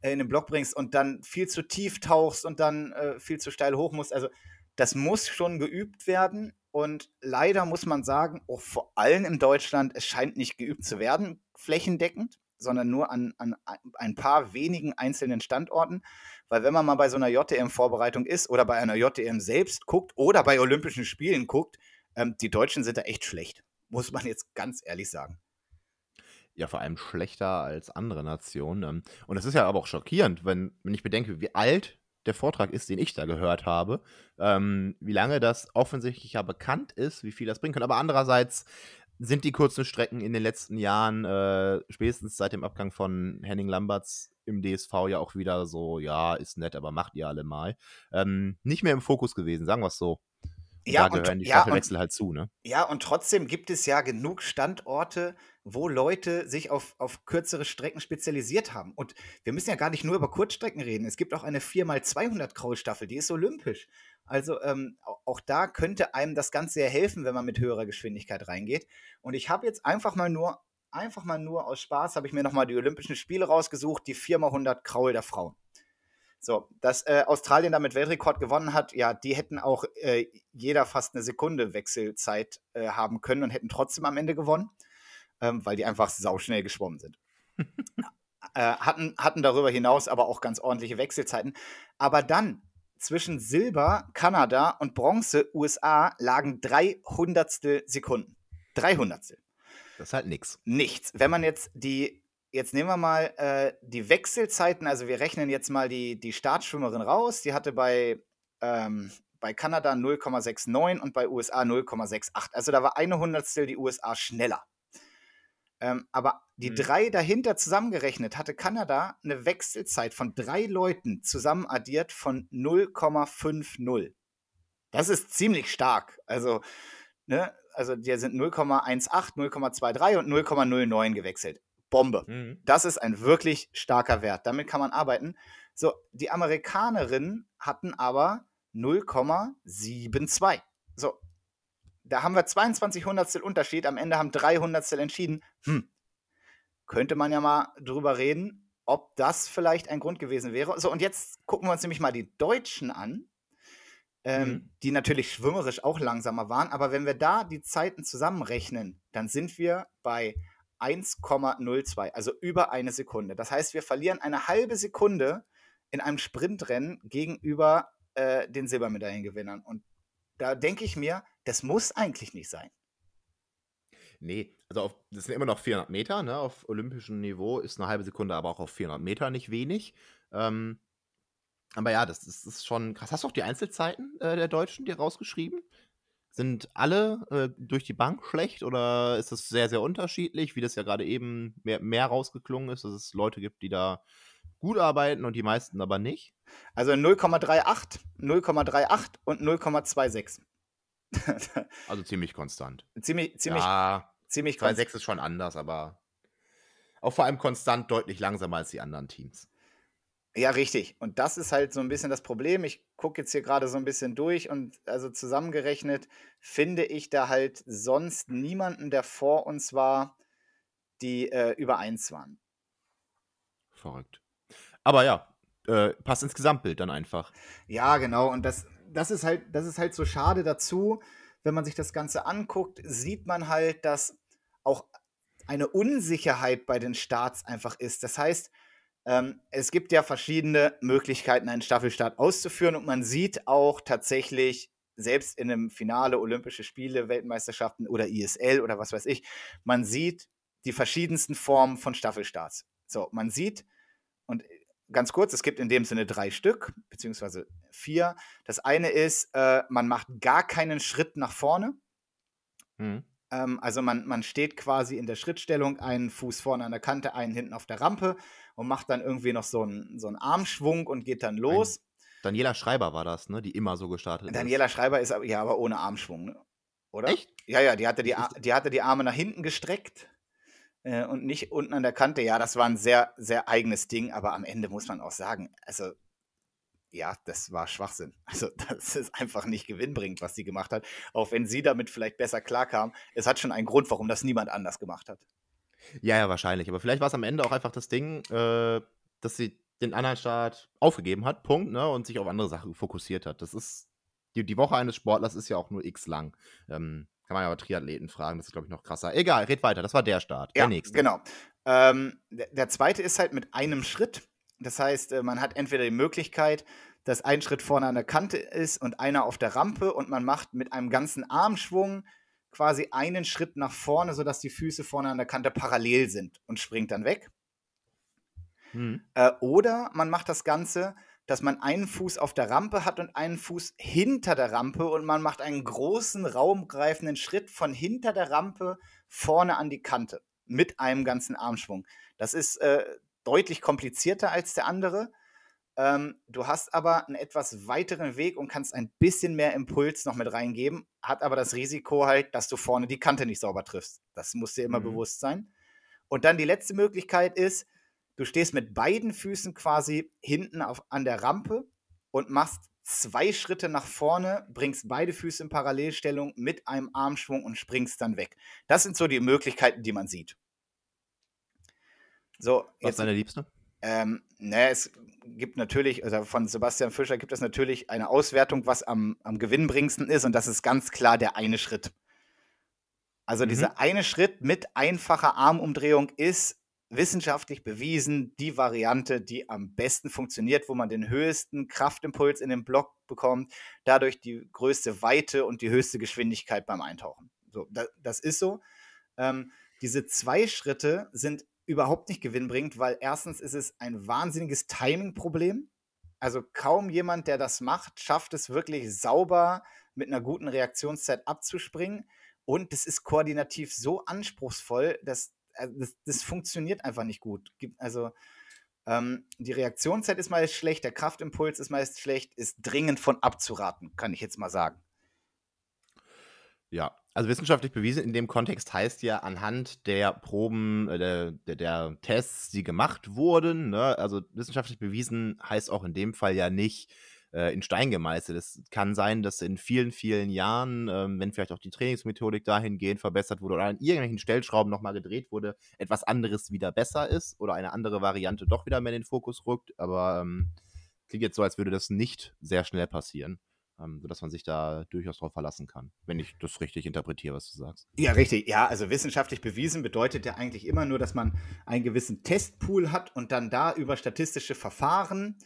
äh, in den Block bringst und dann viel zu tief tauchst und dann viel zu steil hoch musst. Also das muss schon geübt werden und leider muss man sagen, auch vor allem in Deutschland, es scheint nicht geübt zu werden, flächendeckend, sondern nur an, an ein paar wenigen einzelnen Standorten. Weil wenn man mal bei so einer JTM-Vorbereitung ist oder bei einer JTM selbst guckt oder bei Olympischen Spielen guckt, ähm, die Deutschen sind da echt schlecht. Muss man jetzt ganz ehrlich sagen.
Ja, vor allem schlechter als andere Nationen. Und das ist ja aber auch schockierend, wenn, wenn ich bedenke, wie alt der Vortrag ist, den ich da gehört habe, ähm, wie lange das offensichtlich ja bekannt ist, wie viel das bringen kann. Aber andererseits sind die kurzen Strecken in den letzten Jahren, äh, spätestens seit dem Abgang von Henning Lamberts im DSV ja auch wieder so, ja, ist nett, aber macht ihr alle mal. Ähm, nicht mehr im Fokus gewesen, sagen wir es so. Und
Ja,
da
und,
gehören die
ja, und,
Staffelwechsel halt zu, ne?
ja, und trotzdem gibt es ja genug Standorte, wo Leute sich auf, auf kürzere Strecken spezialisiert haben. Und wir müssen ja gar nicht nur über Kurzstrecken reden. Es gibt auch eine 4x200 Kraulstaffel, die ist olympisch. Also ähm, au- auch da könnte einem das Ganze ja helfen, wenn man mit höherer Geschwindigkeit reingeht. Und ich habe jetzt einfach mal nur, einfach mal nur aus Spaß, habe ich mir nochmal die Olympischen Spiele rausgesucht, die 4x100 Kraul der Frauen. So, dass äh, Australien damit Weltrekord gewonnen hat, ja, die hätten auch äh, jeder fast eine Sekunde Wechselzeit äh, haben können und hätten trotzdem am Ende gewonnen, ähm, weil die einfach sauschnell geschwommen sind. [LAUGHS] äh, hatten, hatten darüber hinaus aber auch ganz ordentliche Wechselzeiten. Aber dann zwischen Silber, Kanada und Bronze, USA, lagen 300 Sekunden. 300
Das ist halt nix.
nichts. Wenn man jetzt die, jetzt nehmen wir mal äh, die Wechselzeiten, also wir rechnen jetzt mal die, die Startschwimmerin raus, die hatte bei, ähm, bei Kanada 0,69 und bei USA 0,68. Also da war eine Hundertstel die USA schneller. Ähm, aber die
Mhm.
drei dahinter zusammengerechnet hatte Kanada eine Wechselzeit von drei Leuten zusammen addiert von 0,50. Das ist ziemlich stark. Also, ne, also die sind 0,18, 0,23 und 0,09 gewechselt. Bombe.
Mhm.
Das ist ein wirklich starker Wert. Damit kann man arbeiten. So, die Amerikanerinnen hatten aber 0,72. So, da haben wir 22 Hundertstel Unterschied. Am Ende haben drei Hundertstel entschieden. Hm, könnte man ja mal drüber reden, ob das vielleicht ein Grund gewesen wäre. So, und jetzt gucken wir uns nämlich mal die Deutschen an, ähm,
Mhm.
die natürlich schwimmerisch auch langsamer waren. Aber wenn wir da die Zeiten zusammenrechnen, dann sind wir bei 1,02, also über eine Sekunde. Das heißt, wir verlieren eine halbe Sekunde in einem Sprintrennen gegenüber äh, den Silbermedaillengewinnern. Und da denke ich mir, das muss eigentlich nicht sein.
Nee, also auf, das sind immer noch 400 Meter, ne? Auf olympischem Niveau ist eine halbe Sekunde, aber auch auf 400 Meter nicht wenig. Ähm, aber ja, das ist, ist schon krass. Hast du auch die Einzelzeiten äh, der Deutschen dir rausgeschrieben? Sind alle äh, durch die Bank schlecht oder ist das sehr, sehr unterschiedlich, wie das ja gerade eben mehr, mehr rausgeklungen ist, dass es Leute gibt, die da gut arbeiten und die meisten aber nicht?
Also 0,38, 0,38 und 0,26. [LAUGHS]
Also ziemlich konstant.
ziemlich, ziemlich,
ja,
ziemlich konstant.
2,6 ist schon anders, aber auch vor allem konstant deutlich langsamer als die anderen Teams.
Ja, richtig. Und das ist halt so ein bisschen das Problem. Ich gucke jetzt hier gerade so ein bisschen durch und also zusammengerechnet finde ich da halt sonst niemanden, der vor uns war, die äh, über eins waren.
Verrückt. Aber ja, äh, passt ins Gesamtbild dann einfach.
Ja, genau. Und das, das, ist halt, das ist halt so schade dazu. Wenn man sich das Ganze anguckt, sieht man halt, dass auch eine Unsicherheit bei den Starts einfach ist. Das heißt, ähm, es gibt ja verschiedene Möglichkeiten, einen Staffelstart auszuführen und man sieht auch tatsächlich, selbst in einem Finale Olympische Spiele, Weltmeisterschaften oder ISL oder was weiß ich, man sieht die verschiedensten Formen von Staffelstarts. So, man sieht, und ganz kurz, es gibt in dem Sinne drei Stück, beziehungsweise vier. Das eine ist, äh, man macht gar keinen Schritt nach vorne.
Hm.
Ähm, also man, man steht quasi in der Schrittstellung, einen Fuß vorne an der Kante, einen hinten auf der Rampe und macht dann irgendwie noch so einen, so einen Armschwung und geht dann los.
Daniela Schreiber war das, ne? Die immer so gestartet
Daniela Schreiber ist aber, ja aber ohne Armschwung, ne? oder?
ist. Echt?
Ja, ja, die hatte die, die hatte die Arme nach hinten gestreckt äh, und nicht unten an der Kante. Ja, das war ein sehr, sehr eigenes Ding, aber am Ende muss man auch sagen, also ja, das war Schwachsinn. [LAUGHS] Also das ist einfach nicht gewinnbringend, was sie gemacht hat. Auch wenn sie damit vielleicht besser klarkam. Es hat schon einen Grund, warum das niemand anders gemacht hat.
Ja, ja, wahrscheinlich. Aber vielleicht war es am Ende auch einfach das Ding, äh, dass sie den anderen Start aufgegeben hat, Punkt, ne? Und sich auf andere Sachen fokussiert hat. Das ist, die, die Woche eines Sportlers ist ja auch nur x lang. Ähm, kann man ja aber Triathleten fragen, das ist, glaube ich, noch krasser. Egal, red weiter. Das war der Start.
Ja,
der nächste.
genau. Ähm, der, der zweite ist halt mit einem Schritt. Das heißt, äh, man hat entweder die Möglichkeit, dass ein Schritt vorne an der Kante ist und einer auf der Rampe und man macht mit einem ganzen Armschwung quasi einen Schritt nach vorne, sodass die Füße vorne an der Kante parallel sind und springt dann weg. Mhm. Äh, oder man macht das Ganze, dass man einen Fuß auf der Rampe hat und einen Fuß hinter der Rampe und man macht einen großen, raumgreifenden Schritt von hinter der Rampe vorne an die Kante mit einem ganzen Armschwung. Das ist äh, deutlich komplizierter als der andere. Ähm, du hast aber einen etwas weiteren Weg und kannst ein bisschen mehr Impuls noch mit reingeben, hat aber das Risiko halt, dass du vorne die Kante nicht sauber triffst. Das muss dir immer mhm. bewusst sein. Und dann die letzte Möglichkeit ist, du stehst mit beiden Füßen quasi hinten auf, an der Rampe und machst zwei Schritte nach vorne, bringst beide Füße in Parallelstellung mit einem Armschwung und springst dann weg. Das sind so die Möglichkeiten, die man sieht.
So, Was ist deine Liebste?
Ähm, ne, es gibt natürlich, also von Sebastian Fischer gibt es natürlich eine Auswertung, was am, am gewinnbringendsten ist, und das ist ganz klar der eine Schritt. Also mhm. dieser eine Schritt mit einfacher Armumdrehung ist wissenschaftlich bewiesen die Variante, die am besten funktioniert, wo man den höchsten Kraftimpuls in den Block bekommt, dadurch die größte Weite und die höchste Geschwindigkeit beim Eintauchen. So, das, das ist so. Ähm, diese zwei Schritte sind überhaupt nicht gewinnbringend, weil erstens ist es ein wahnsinniges Timing-Problem. Also kaum jemand, der das macht, schafft es wirklich sauber mit einer guten Reaktionszeit abzuspringen. Und es ist koordinativ so anspruchsvoll, dass äh, das, das funktioniert einfach nicht gut. Also ähm, die Reaktionszeit ist meist schlecht, der Kraftimpuls ist meist schlecht, ist dringend von abzuraten, kann ich jetzt mal sagen.
Ja, also wissenschaftlich bewiesen in dem Kontext heißt ja anhand der Proben, äh, der, der, der, Tests, die gemacht wurden, ne? also wissenschaftlich bewiesen heißt auch in dem Fall ja nicht äh, in Stein gemeißelt. Es kann sein, dass in vielen, vielen Jahren, ähm, wenn vielleicht auch die Trainingsmethodik dahingehend verbessert wurde oder an irgendwelchen Stellschrauben nochmal gedreht wurde, etwas anderes wieder besser ist oder eine andere Variante doch wieder mehr in den Fokus rückt. Aber ähm, klingt jetzt so, als würde das nicht sehr schnell passieren ähm, sodass man sich da durchaus darauf verlassen kann, wenn ich das richtig interpretiere, was du sagst.
Ja, richtig. Ja, also wissenschaftlich bewiesen bedeutet ja eigentlich immer nur, dass man einen gewissen Testpool hat und dann da über statistische Verfahren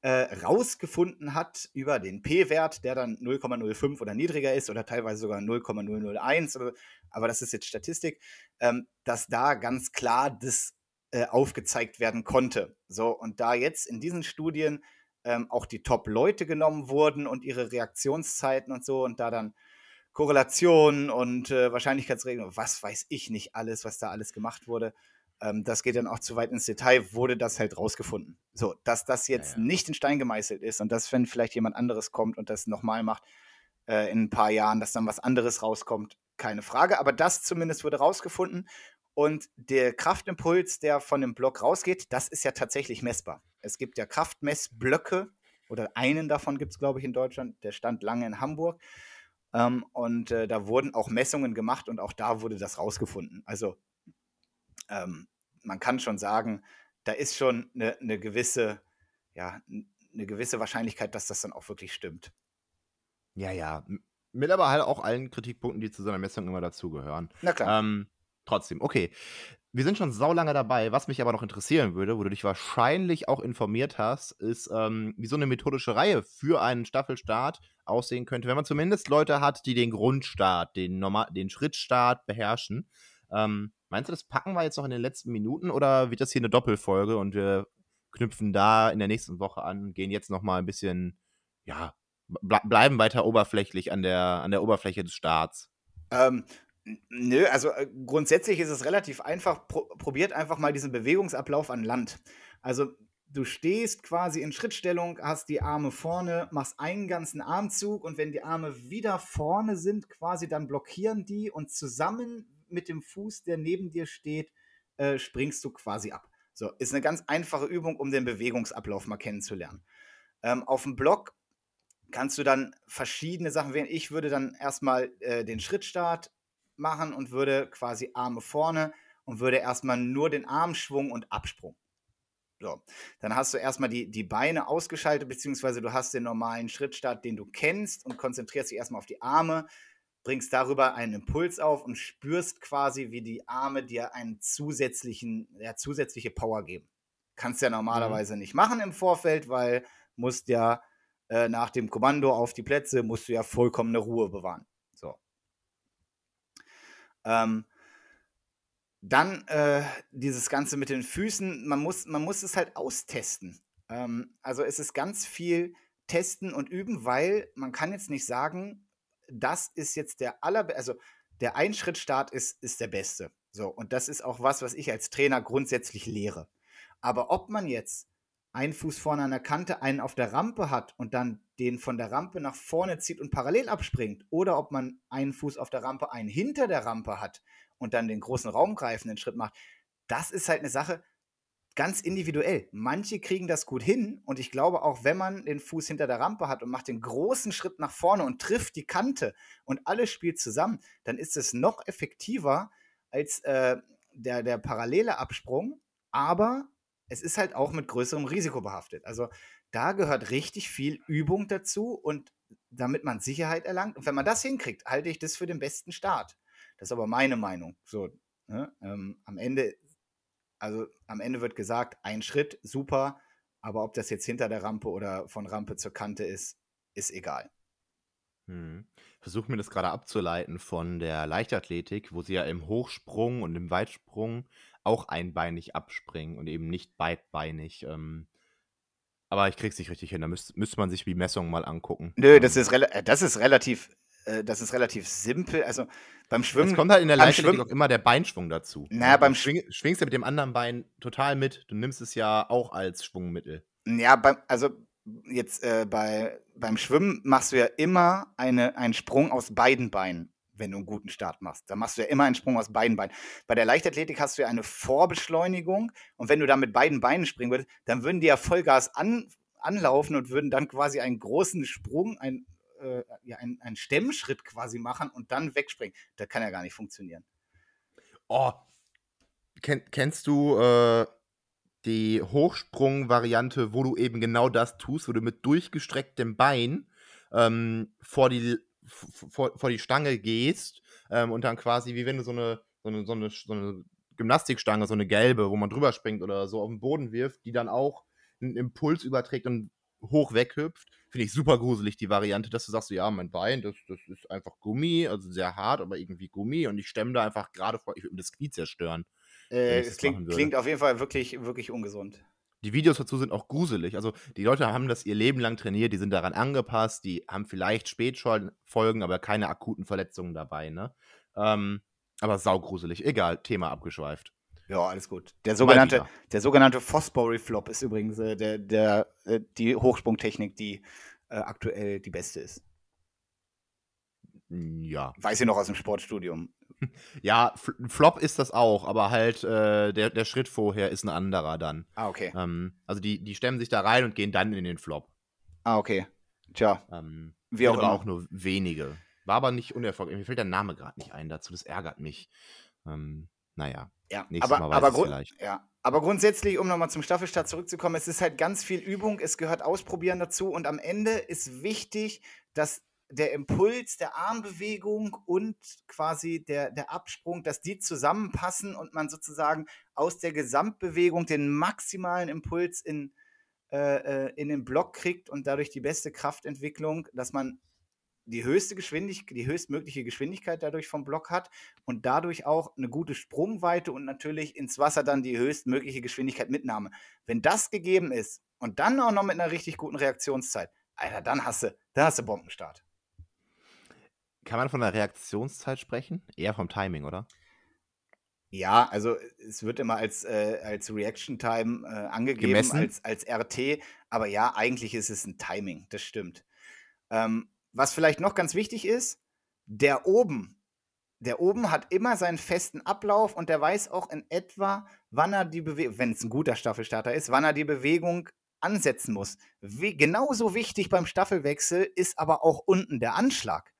äh, rausgefunden hat über den P-Wert, der dann 0,05 oder niedriger ist oder teilweise sogar 0,001, oder, aber das ist jetzt Statistik, ähm, dass da ganz klar das äh, aufgezeigt werden konnte. So, und da jetzt in diesen Studien ähm, auch die Top-Leute genommen wurden und ihre Reaktionszeiten und so und da dann Korrelationen und äh, Wahrscheinlichkeitsregeln, was weiß ich nicht alles, was da alles gemacht wurde. Ähm, das geht dann auch zu weit ins Detail, wurde das halt rausgefunden. So, dass das jetzt ja, ja. nicht in Stein gemeißelt ist und dass, wenn vielleicht jemand anderes kommt und das nochmal macht, äh, in ein paar Jahren, dass dann was anderes rauskommt, keine Frage. Aber das zumindest wurde rausgefunden und der Kraftimpuls, der von dem Block rausgeht, das ist ja tatsächlich messbar. Es gibt ja Kraftmessblöcke oder einen davon gibt es, glaube ich, in Deutschland. Der stand lange in Hamburg. Ähm, und äh, da wurden auch Messungen gemacht und auch da wurde das rausgefunden. Also ähm, man kann schon sagen, da ist schon eine, eine gewisse, ja, eine gewisse Wahrscheinlichkeit, dass das dann auch wirklich stimmt.
Ja, ja. Mit aber halt auch allen Kritikpunkten, die zu so einer Messung immer dazugehören.
Na klar.
Ähm, trotzdem, okay. Wir sind schon saulange dabei. Was mich aber noch interessieren würde, wo du dich wahrscheinlich auch informiert hast, ist, ähm, wie so eine methodische Reihe für einen Staffelstart aussehen könnte, wenn man zumindest Leute hat, die den Grundstart, den, Normal den Schrittstart beherrschen. Ähm, meinst du, das packen wir jetzt noch in den letzten Minuten oder wird das hier eine Doppelfolge und wir knüpfen da in der nächsten Woche an, gehen jetzt noch mal ein bisschen, ja, ble bleiben weiter oberflächlich an der, an der Oberfläche des Starts?
Ähm, Nö, also äh, grundsätzlich ist es relativ einfach. Pro probiert einfach mal diesen Bewegungsablauf an Land. Also du stehst quasi in Schrittstellung, hast die Arme vorne, machst einen ganzen Armzug und wenn die Arme wieder vorne sind, quasi dann blockieren die und zusammen mit dem Fuß, der neben dir steht, äh, springst du quasi ab. So, ist eine ganz einfache Übung, um den Bewegungsablauf mal kennenzulernen. Ähm, auf dem Block kannst du dann verschiedene Sachen wählen. Ich würde dann erstmal äh, den Schrittstart machen und würde quasi Arme vorne und würde erstmal nur den Armschwung und Absprung. So, dann hast du erstmal die, die Beine ausgeschaltet, beziehungsweise du hast den normalen Schrittstart, den du kennst und konzentrierst dich erstmal auf die Arme, bringst darüber einen Impuls auf und spürst quasi, wie die Arme dir einen zusätzlichen, ja, zusätzliche Power geben. Kannst ja normalerweise mhm. nicht machen im Vorfeld, weil musst ja äh, nach dem Kommando auf die Plätze, musst du ja vollkommene Ruhe bewahren. Ähm, dann äh, dieses Ganze mit den Füßen, man muss, man muss es halt austesten. Ähm, also es ist ganz viel testen und üben, weil man kann jetzt nicht sagen, das ist jetzt der aller, also der Einschrittstart ist, ist der beste. So, und das ist auch was, was ich als Trainer grundsätzlich lehre. Aber ob man jetzt einen Fuß vorne an der Kante, einen auf der Rampe hat und dann den von der Rampe nach vorne zieht und parallel abspringt, oder ob man einen Fuß auf der Rampe, einen hinter der Rampe hat und dann den großen raumgreifenden Schritt macht, das ist halt eine Sache ganz individuell. Manche kriegen das gut hin und ich glaube auch, wenn man den Fuß hinter der Rampe hat und macht den großen Schritt nach vorne und trifft die Kante und alles spielt zusammen, dann ist es noch effektiver als äh, der, der parallele Absprung, aber es ist halt auch mit größerem Risiko behaftet. Also da gehört richtig viel Übung dazu und damit man Sicherheit erlangt. Und wenn man das hinkriegt, halte ich das für den besten Start. Das ist aber meine Meinung. So, ne? ähm, am Ende, also am Ende wird gesagt, ein Schritt, super, aber ob das jetzt hinter der Rampe oder von Rampe zur Kante ist, ist egal.
Hm. Versuche mir das gerade abzuleiten von der Leichtathletik, wo sie ja im Hochsprung und im Weitsprung auch einbeinig abspringen und eben nicht beidbeinig. Ähm, aber ich krieg's nicht richtig hin. Da müsste müsst man sich die Messung mal angucken.
Nö, das ähm. ist, äh, das ist relativ äh, das ist relativ simpel. Also beim Schwimmen. Es
kommt halt in der Leichtathletik auch immer der Beinschwung dazu.
Naja, beim
Schwing, schwingst du mit dem anderen Bein total mit. Du nimmst es ja auch als Schwungmittel.
Ja, beim, also jetzt äh, bei, beim Schwimmen machst du ja immer eine, einen Sprung aus beiden Beinen, wenn du einen guten Start machst. Da machst du ja immer einen Sprung aus beiden Beinen. Bei der Leichtathletik hast du ja eine Vorbeschleunigung und wenn du da mit beiden Beinen springen würdest, dann würden die ja Vollgas an, anlaufen und würden dann quasi einen großen Sprung, ein, äh, ja, einen, einen Stemmschritt quasi machen und dann wegspringen. Das kann ja gar nicht funktionieren.
Oh, Ken, kennst du äh, die Hochsprung-Variante, wo du eben genau das tust, wo du mit durchgestrecktem Bein ähm, vor, die, vor, vor die Stange gehst ähm, und dann quasi, wie wenn du so eine, so eine, so eine, so eine Gymnastikstange, so eine gelbe, wo man drüber springt oder so auf den Boden wirft, die dann auch einen Impuls überträgt und hoch weghüpft. Finde ich super gruselig, die Variante, dass du sagst, ja, mein Bein, das, das ist einfach Gummi, also sehr hart, aber irgendwie Gummi und ich stemme da einfach gerade vor, ich würde mir das Knie zerstören.
Äh, es klingt, klingt auf jeden Fall wirklich, wirklich ungesund.
Die Videos dazu sind auch gruselig. Also die Leute haben das ihr Leben lang trainiert, die sind daran angepasst, die haben vielleicht Spätfolgen, aber keine akuten Verletzungen dabei, ne? Ähm, aber saugruselig. Egal, Thema abgeschweift.
Ja, alles gut. Der sogenannte, der sogenannte Fosbury Flop ist übrigens äh, der, der, äh, die Hochsprungtechnik, die äh, aktuell die beste ist.
Ja.
Weiß ich noch aus dem Sportstudium. [LAUGHS]
Ja, Flop ist das auch, aber halt äh, der, der Schritt vorher ist ein anderer dann.
Ah, okay.
Ähm, also die, die stemmen sich da rein und gehen dann in den Flop.
Ah, okay. Tja.
Ähm, wie auch aber auch nur wenige. War aber nicht unerfolgreich. Mir fällt der Name gerade nicht ein dazu. Das ärgert mich. Ähm, naja.
Ja, aber, aber, vielleicht. ja, aber grundsätzlich, um nochmal zum Staffelstart zurückzukommen, es ist halt ganz viel Übung, es gehört Ausprobieren dazu und am Ende ist wichtig, dass der Impuls der Armbewegung und quasi der, der Absprung, dass die zusammenpassen und man sozusagen aus der Gesamtbewegung den maximalen Impuls in, äh, äh, in den Block kriegt und dadurch die beste Kraftentwicklung, dass man die höchste Geschwindigkeit, die höchstmögliche Geschwindigkeit dadurch vom Block hat und dadurch auch eine gute Sprungweite und natürlich ins Wasser dann die höchstmögliche Geschwindigkeit Mitnahme. Wenn das gegeben ist und dann auch noch mit einer richtig guten Reaktionszeit, Alter, dann hast du, dann hast du Bombenstart.
Kann man von der Reaktionszeit sprechen? Eher vom Timing, oder?
Ja, also es wird immer als, äh, als Reaction Time äh, angegeben, als, als RT, aber ja, eigentlich ist es ein Timing, das stimmt. Ähm, was vielleicht noch ganz wichtig ist, der oben, der oben hat immer seinen festen Ablauf und der weiß auch in etwa, wann er die Bewegung, wenn es ein guter Staffelstarter ist, wann er die Bewegung ansetzen muss. Wie, genauso wichtig beim Staffelwechsel ist aber auch unten der Anschlag.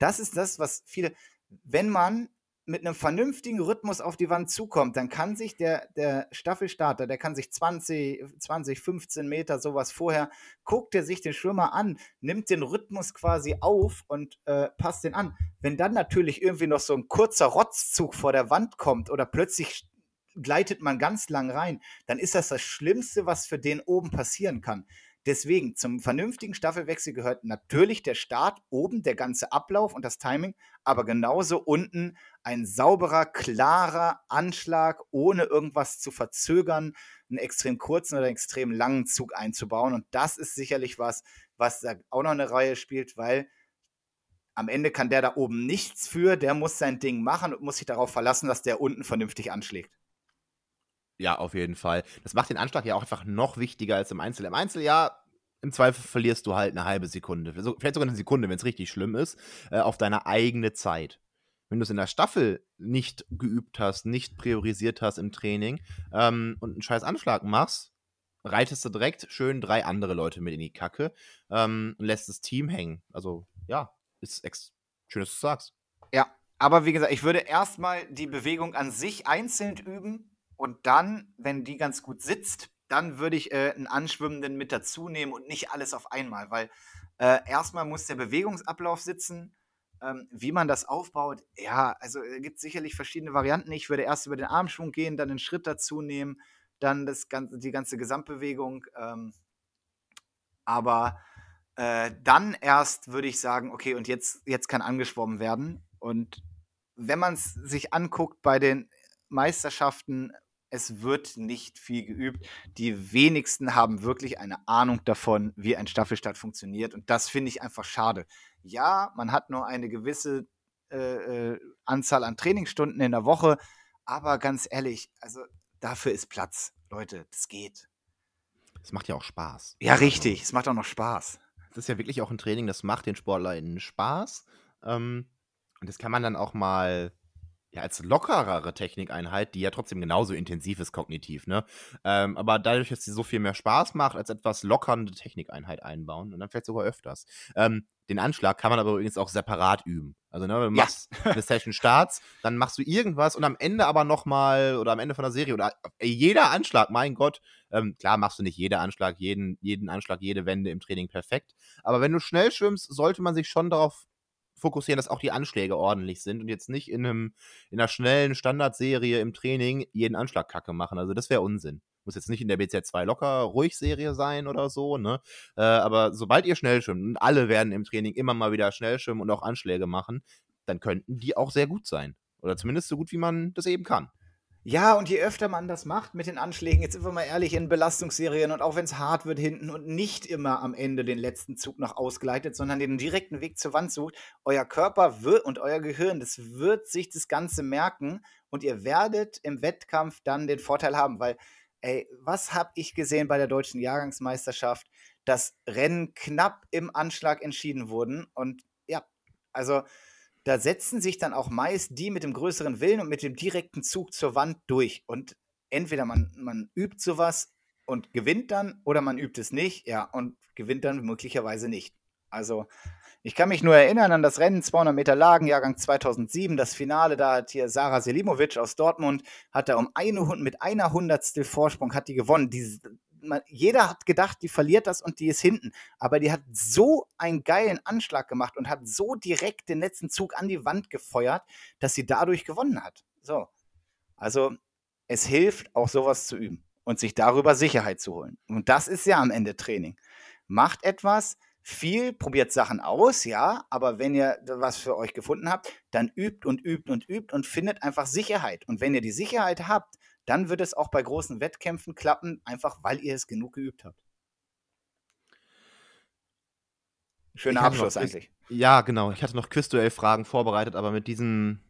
Das ist das, was viele, wenn man mit einem vernünftigen Rhythmus auf die Wand zukommt, dann kann sich der, der Staffelstarter, der kann sich 20, 20, 15 Meter sowas vorher, guckt er sich den Schwimmer an, nimmt den Rhythmus quasi auf und äh, passt den an. Wenn dann natürlich irgendwie noch so ein kurzer Rotzzug vor der Wand kommt oder plötzlich gleitet man ganz lang rein, dann ist das das Schlimmste, was für den oben passieren kann. Deswegen, zum vernünftigen Staffelwechsel gehört natürlich der Start, oben der ganze Ablauf und das Timing, aber genauso unten ein sauberer, klarer Anschlag, ohne irgendwas zu verzögern, einen extrem kurzen oder extrem langen Zug einzubauen. Und das ist sicherlich was, was da auch noch eine Reihe spielt, weil am Ende kann der da oben nichts für, der muss sein Ding machen und muss sich darauf verlassen, dass der unten vernünftig anschlägt.
Ja, auf jeden Fall. Das macht den Anschlag ja auch einfach noch wichtiger als im Einzel. Im Einzel, ja, im Zweifel verlierst du halt eine halbe Sekunde, vielleicht sogar eine Sekunde, wenn es richtig schlimm ist, äh, auf deine eigene Zeit. Wenn du es in der Staffel nicht geübt hast, nicht priorisiert hast im Training ähm, und einen scheiß Anschlag machst, reitest du direkt schön drei andere Leute mit in die Kacke ähm, und lässt das Team hängen. Also, ja, ist schön, dass du sagst.
Ja, aber wie gesagt, ich würde erstmal die Bewegung an sich einzeln üben und dann, wenn die ganz gut sitzt, dann würde ich äh, einen Anschwimmenden mit dazu nehmen und nicht alles auf einmal, weil äh, erstmal muss der Bewegungsablauf sitzen. Ähm, wie man das aufbaut, ja, also es gibt sicherlich verschiedene Varianten. Ich würde erst über den Armschwung gehen, dann einen Schritt dazu nehmen, dann das ganze, die ganze Gesamtbewegung. Ähm, aber äh, dann erst würde ich sagen, okay, und jetzt, jetzt kann angeschwommen werden. Und wenn man es sich anguckt bei den Meisterschaften es wird nicht viel geübt. Die wenigsten haben wirklich eine Ahnung davon, wie ein Staffelstart funktioniert. Und das finde ich einfach schade. Ja, man hat nur eine gewisse äh, äh, Anzahl an Trainingsstunden in der Woche, aber ganz ehrlich, also dafür ist Platz. Leute, das geht.
Es macht ja auch Spaß.
Ja, richtig. Es macht auch noch Spaß.
Das ist ja wirklich auch ein Training, das macht den SportlerInnen Spaß. Ähm, und das kann man dann auch mal ja, als lockerere Technikeinheit, die ja trotzdem genauso intensiv ist kognitiv, ne? Ähm, aber dadurch, dass sie so viel mehr Spaß macht, als etwas lockernde Technikeinheit einbauen und dann vielleicht sogar öfters. Ähm, den Anschlag kann man aber übrigens auch separat üben. Also, ne, du machst ja. eine Session Starts, dann machst du irgendwas und am Ende aber nochmal oder am Ende von der Serie oder ey, jeder Anschlag, mein Gott, ähm, klar machst du nicht jeder Anschlag, jeden, jeden Anschlag, jede Wende im Training perfekt. Aber wenn du schnell schwimmst, sollte man sich schon darauf fokussieren, dass auch die Anschläge ordentlich sind und jetzt nicht in, einem, in einer schnellen Standardserie im Training jeden Anschlag kacke machen. Also das wäre Unsinn. Muss jetzt nicht in der BZ2 locker ruhig Serie sein oder so, ne? Äh, aber sobald ihr schnell schwimmt, und alle werden im Training immer mal wieder schnell schwimmen und auch Anschläge machen, dann könnten die auch sehr gut sein. Oder zumindest so gut, wie man das eben kann.
Ja, und je öfter man das macht mit den Anschlägen, jetzt sind wir mal ehrlich, in Belastungsserien und auch wenn es hart wird hinten und nicht immer am Ende den letzten Zug noch ausgleitet, sondern den direkten Weg zur Wand sucht, euer Körper wird und euer Gehirn, das wird sich das Ganze merken und ihr werdet im Wettkampf dann den Vorteil haben, weil, ey, was habe ich gesehen bei der deutschen Jahrgangsmeisterschaft, dass Rennen knapp im Anschlag entschieden wurden? Und ja, also da setzen sich dann auch meist die mit dem größeren Willen und mit dem direkten Zug zur Wand durch. Und entweder man, man übt sowas und gewinnt dann oder man übt es nicht, ja, und gewinnt dann möglicherweise nicht. Also, ich kann mich nur erinnern an das Rennen 200 Meter Lagen, Jahrgang 2007, das Finale, da hat hier Sarah Selimovic aus Dortmund, hat er um eine, mit einer Hundertstel Vorsprung, hat die gewonnen. Die, man, jeder hat gedacht, die verliert das und die ist hinten. Aber die hat so einen geilen Anschlag gemacht und hat so direkt den letzten Zug an die Wand gefeuert, dass sie dadurch gewonnen hat. So. Also, es hilft, auch sowas zu üben und sich darüber Sicherheit zu holen. Und das ist ja am Ende Training. Macht etwas, viel, probiert Sachen aus, ja, aber wenn ihr was für euch gefunden habt, dann übt und übt und übt und findet einfach Sicherheit. Und wenn ihr die Sicherheit habt, dann wird es auch bei großen Wettkämpfen klappen, einfach weil ihr es genug geübt habt. Schöner Abschluss noch, eigentlich.
Ja, genau. Ich hatte noch Quizduell-Fragen vorbereitet, aber mit diesem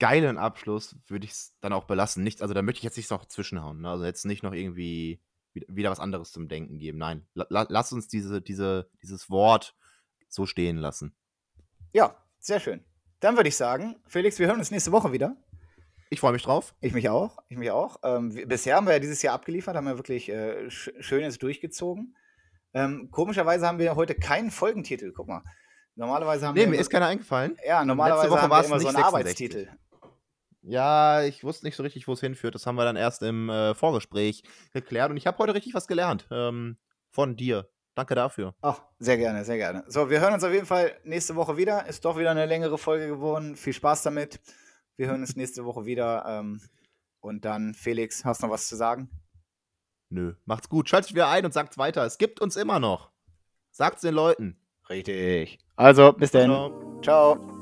geilen Abschluss würde ich es dann auch belassen. Nicht, also da möchte ich jetzt nicht noch zwischenhauen. Ne? Also jetzt nicht noch irgendwie wieder was anderes zum Denken geben. Nein, la lass uns diese, diese, dieses Wort so stehen lassen.
Ja, sehr schön. Dann würde ich sagen, Felix, wir hören uns nächste Woche wieder.
Ich freue mich drauf.
Ich mich auch. Ich mich auch. Ähm, bisher haben wir ja dieses Jahr abgeliefert, haben wir wirklich äh, sch Schönes durchgezogen. Ähm, komischerweise haben wir heute keinen Folgentitel. Guck mal. Normalerweise haben
nee,
wir.
mir ist keiner eingefallen.
Ja, normalerweise Letzte Woche haben wir immer so einen 66. Arbeitstitel.
Ja, ich wusste nicht so richtig, wo es hinführt. Das haben wir dann erst im äh, Vorgespräch geklärt. Und ich habe heute richtig was gelernt ähm, von dir. Danke dafür.
Ach, sehr gerne, sehr gerne. So, wir hören uns auf jeden Fall nächste Woche wieder. Ist doch wieder eine längere Folge geworden. Viel Spaß damit. Wir hören uns nächste Woche wieder. Ähm, und dann, Felix, hast du noch was zu sagen?
Nö. Macht's gut. Schaltet wieder ein und sagt's weiter. Es gibt uns immer noch. Sagt's den Leuten.
Richtig. Also, bis dann.
Ciao.
Ciao.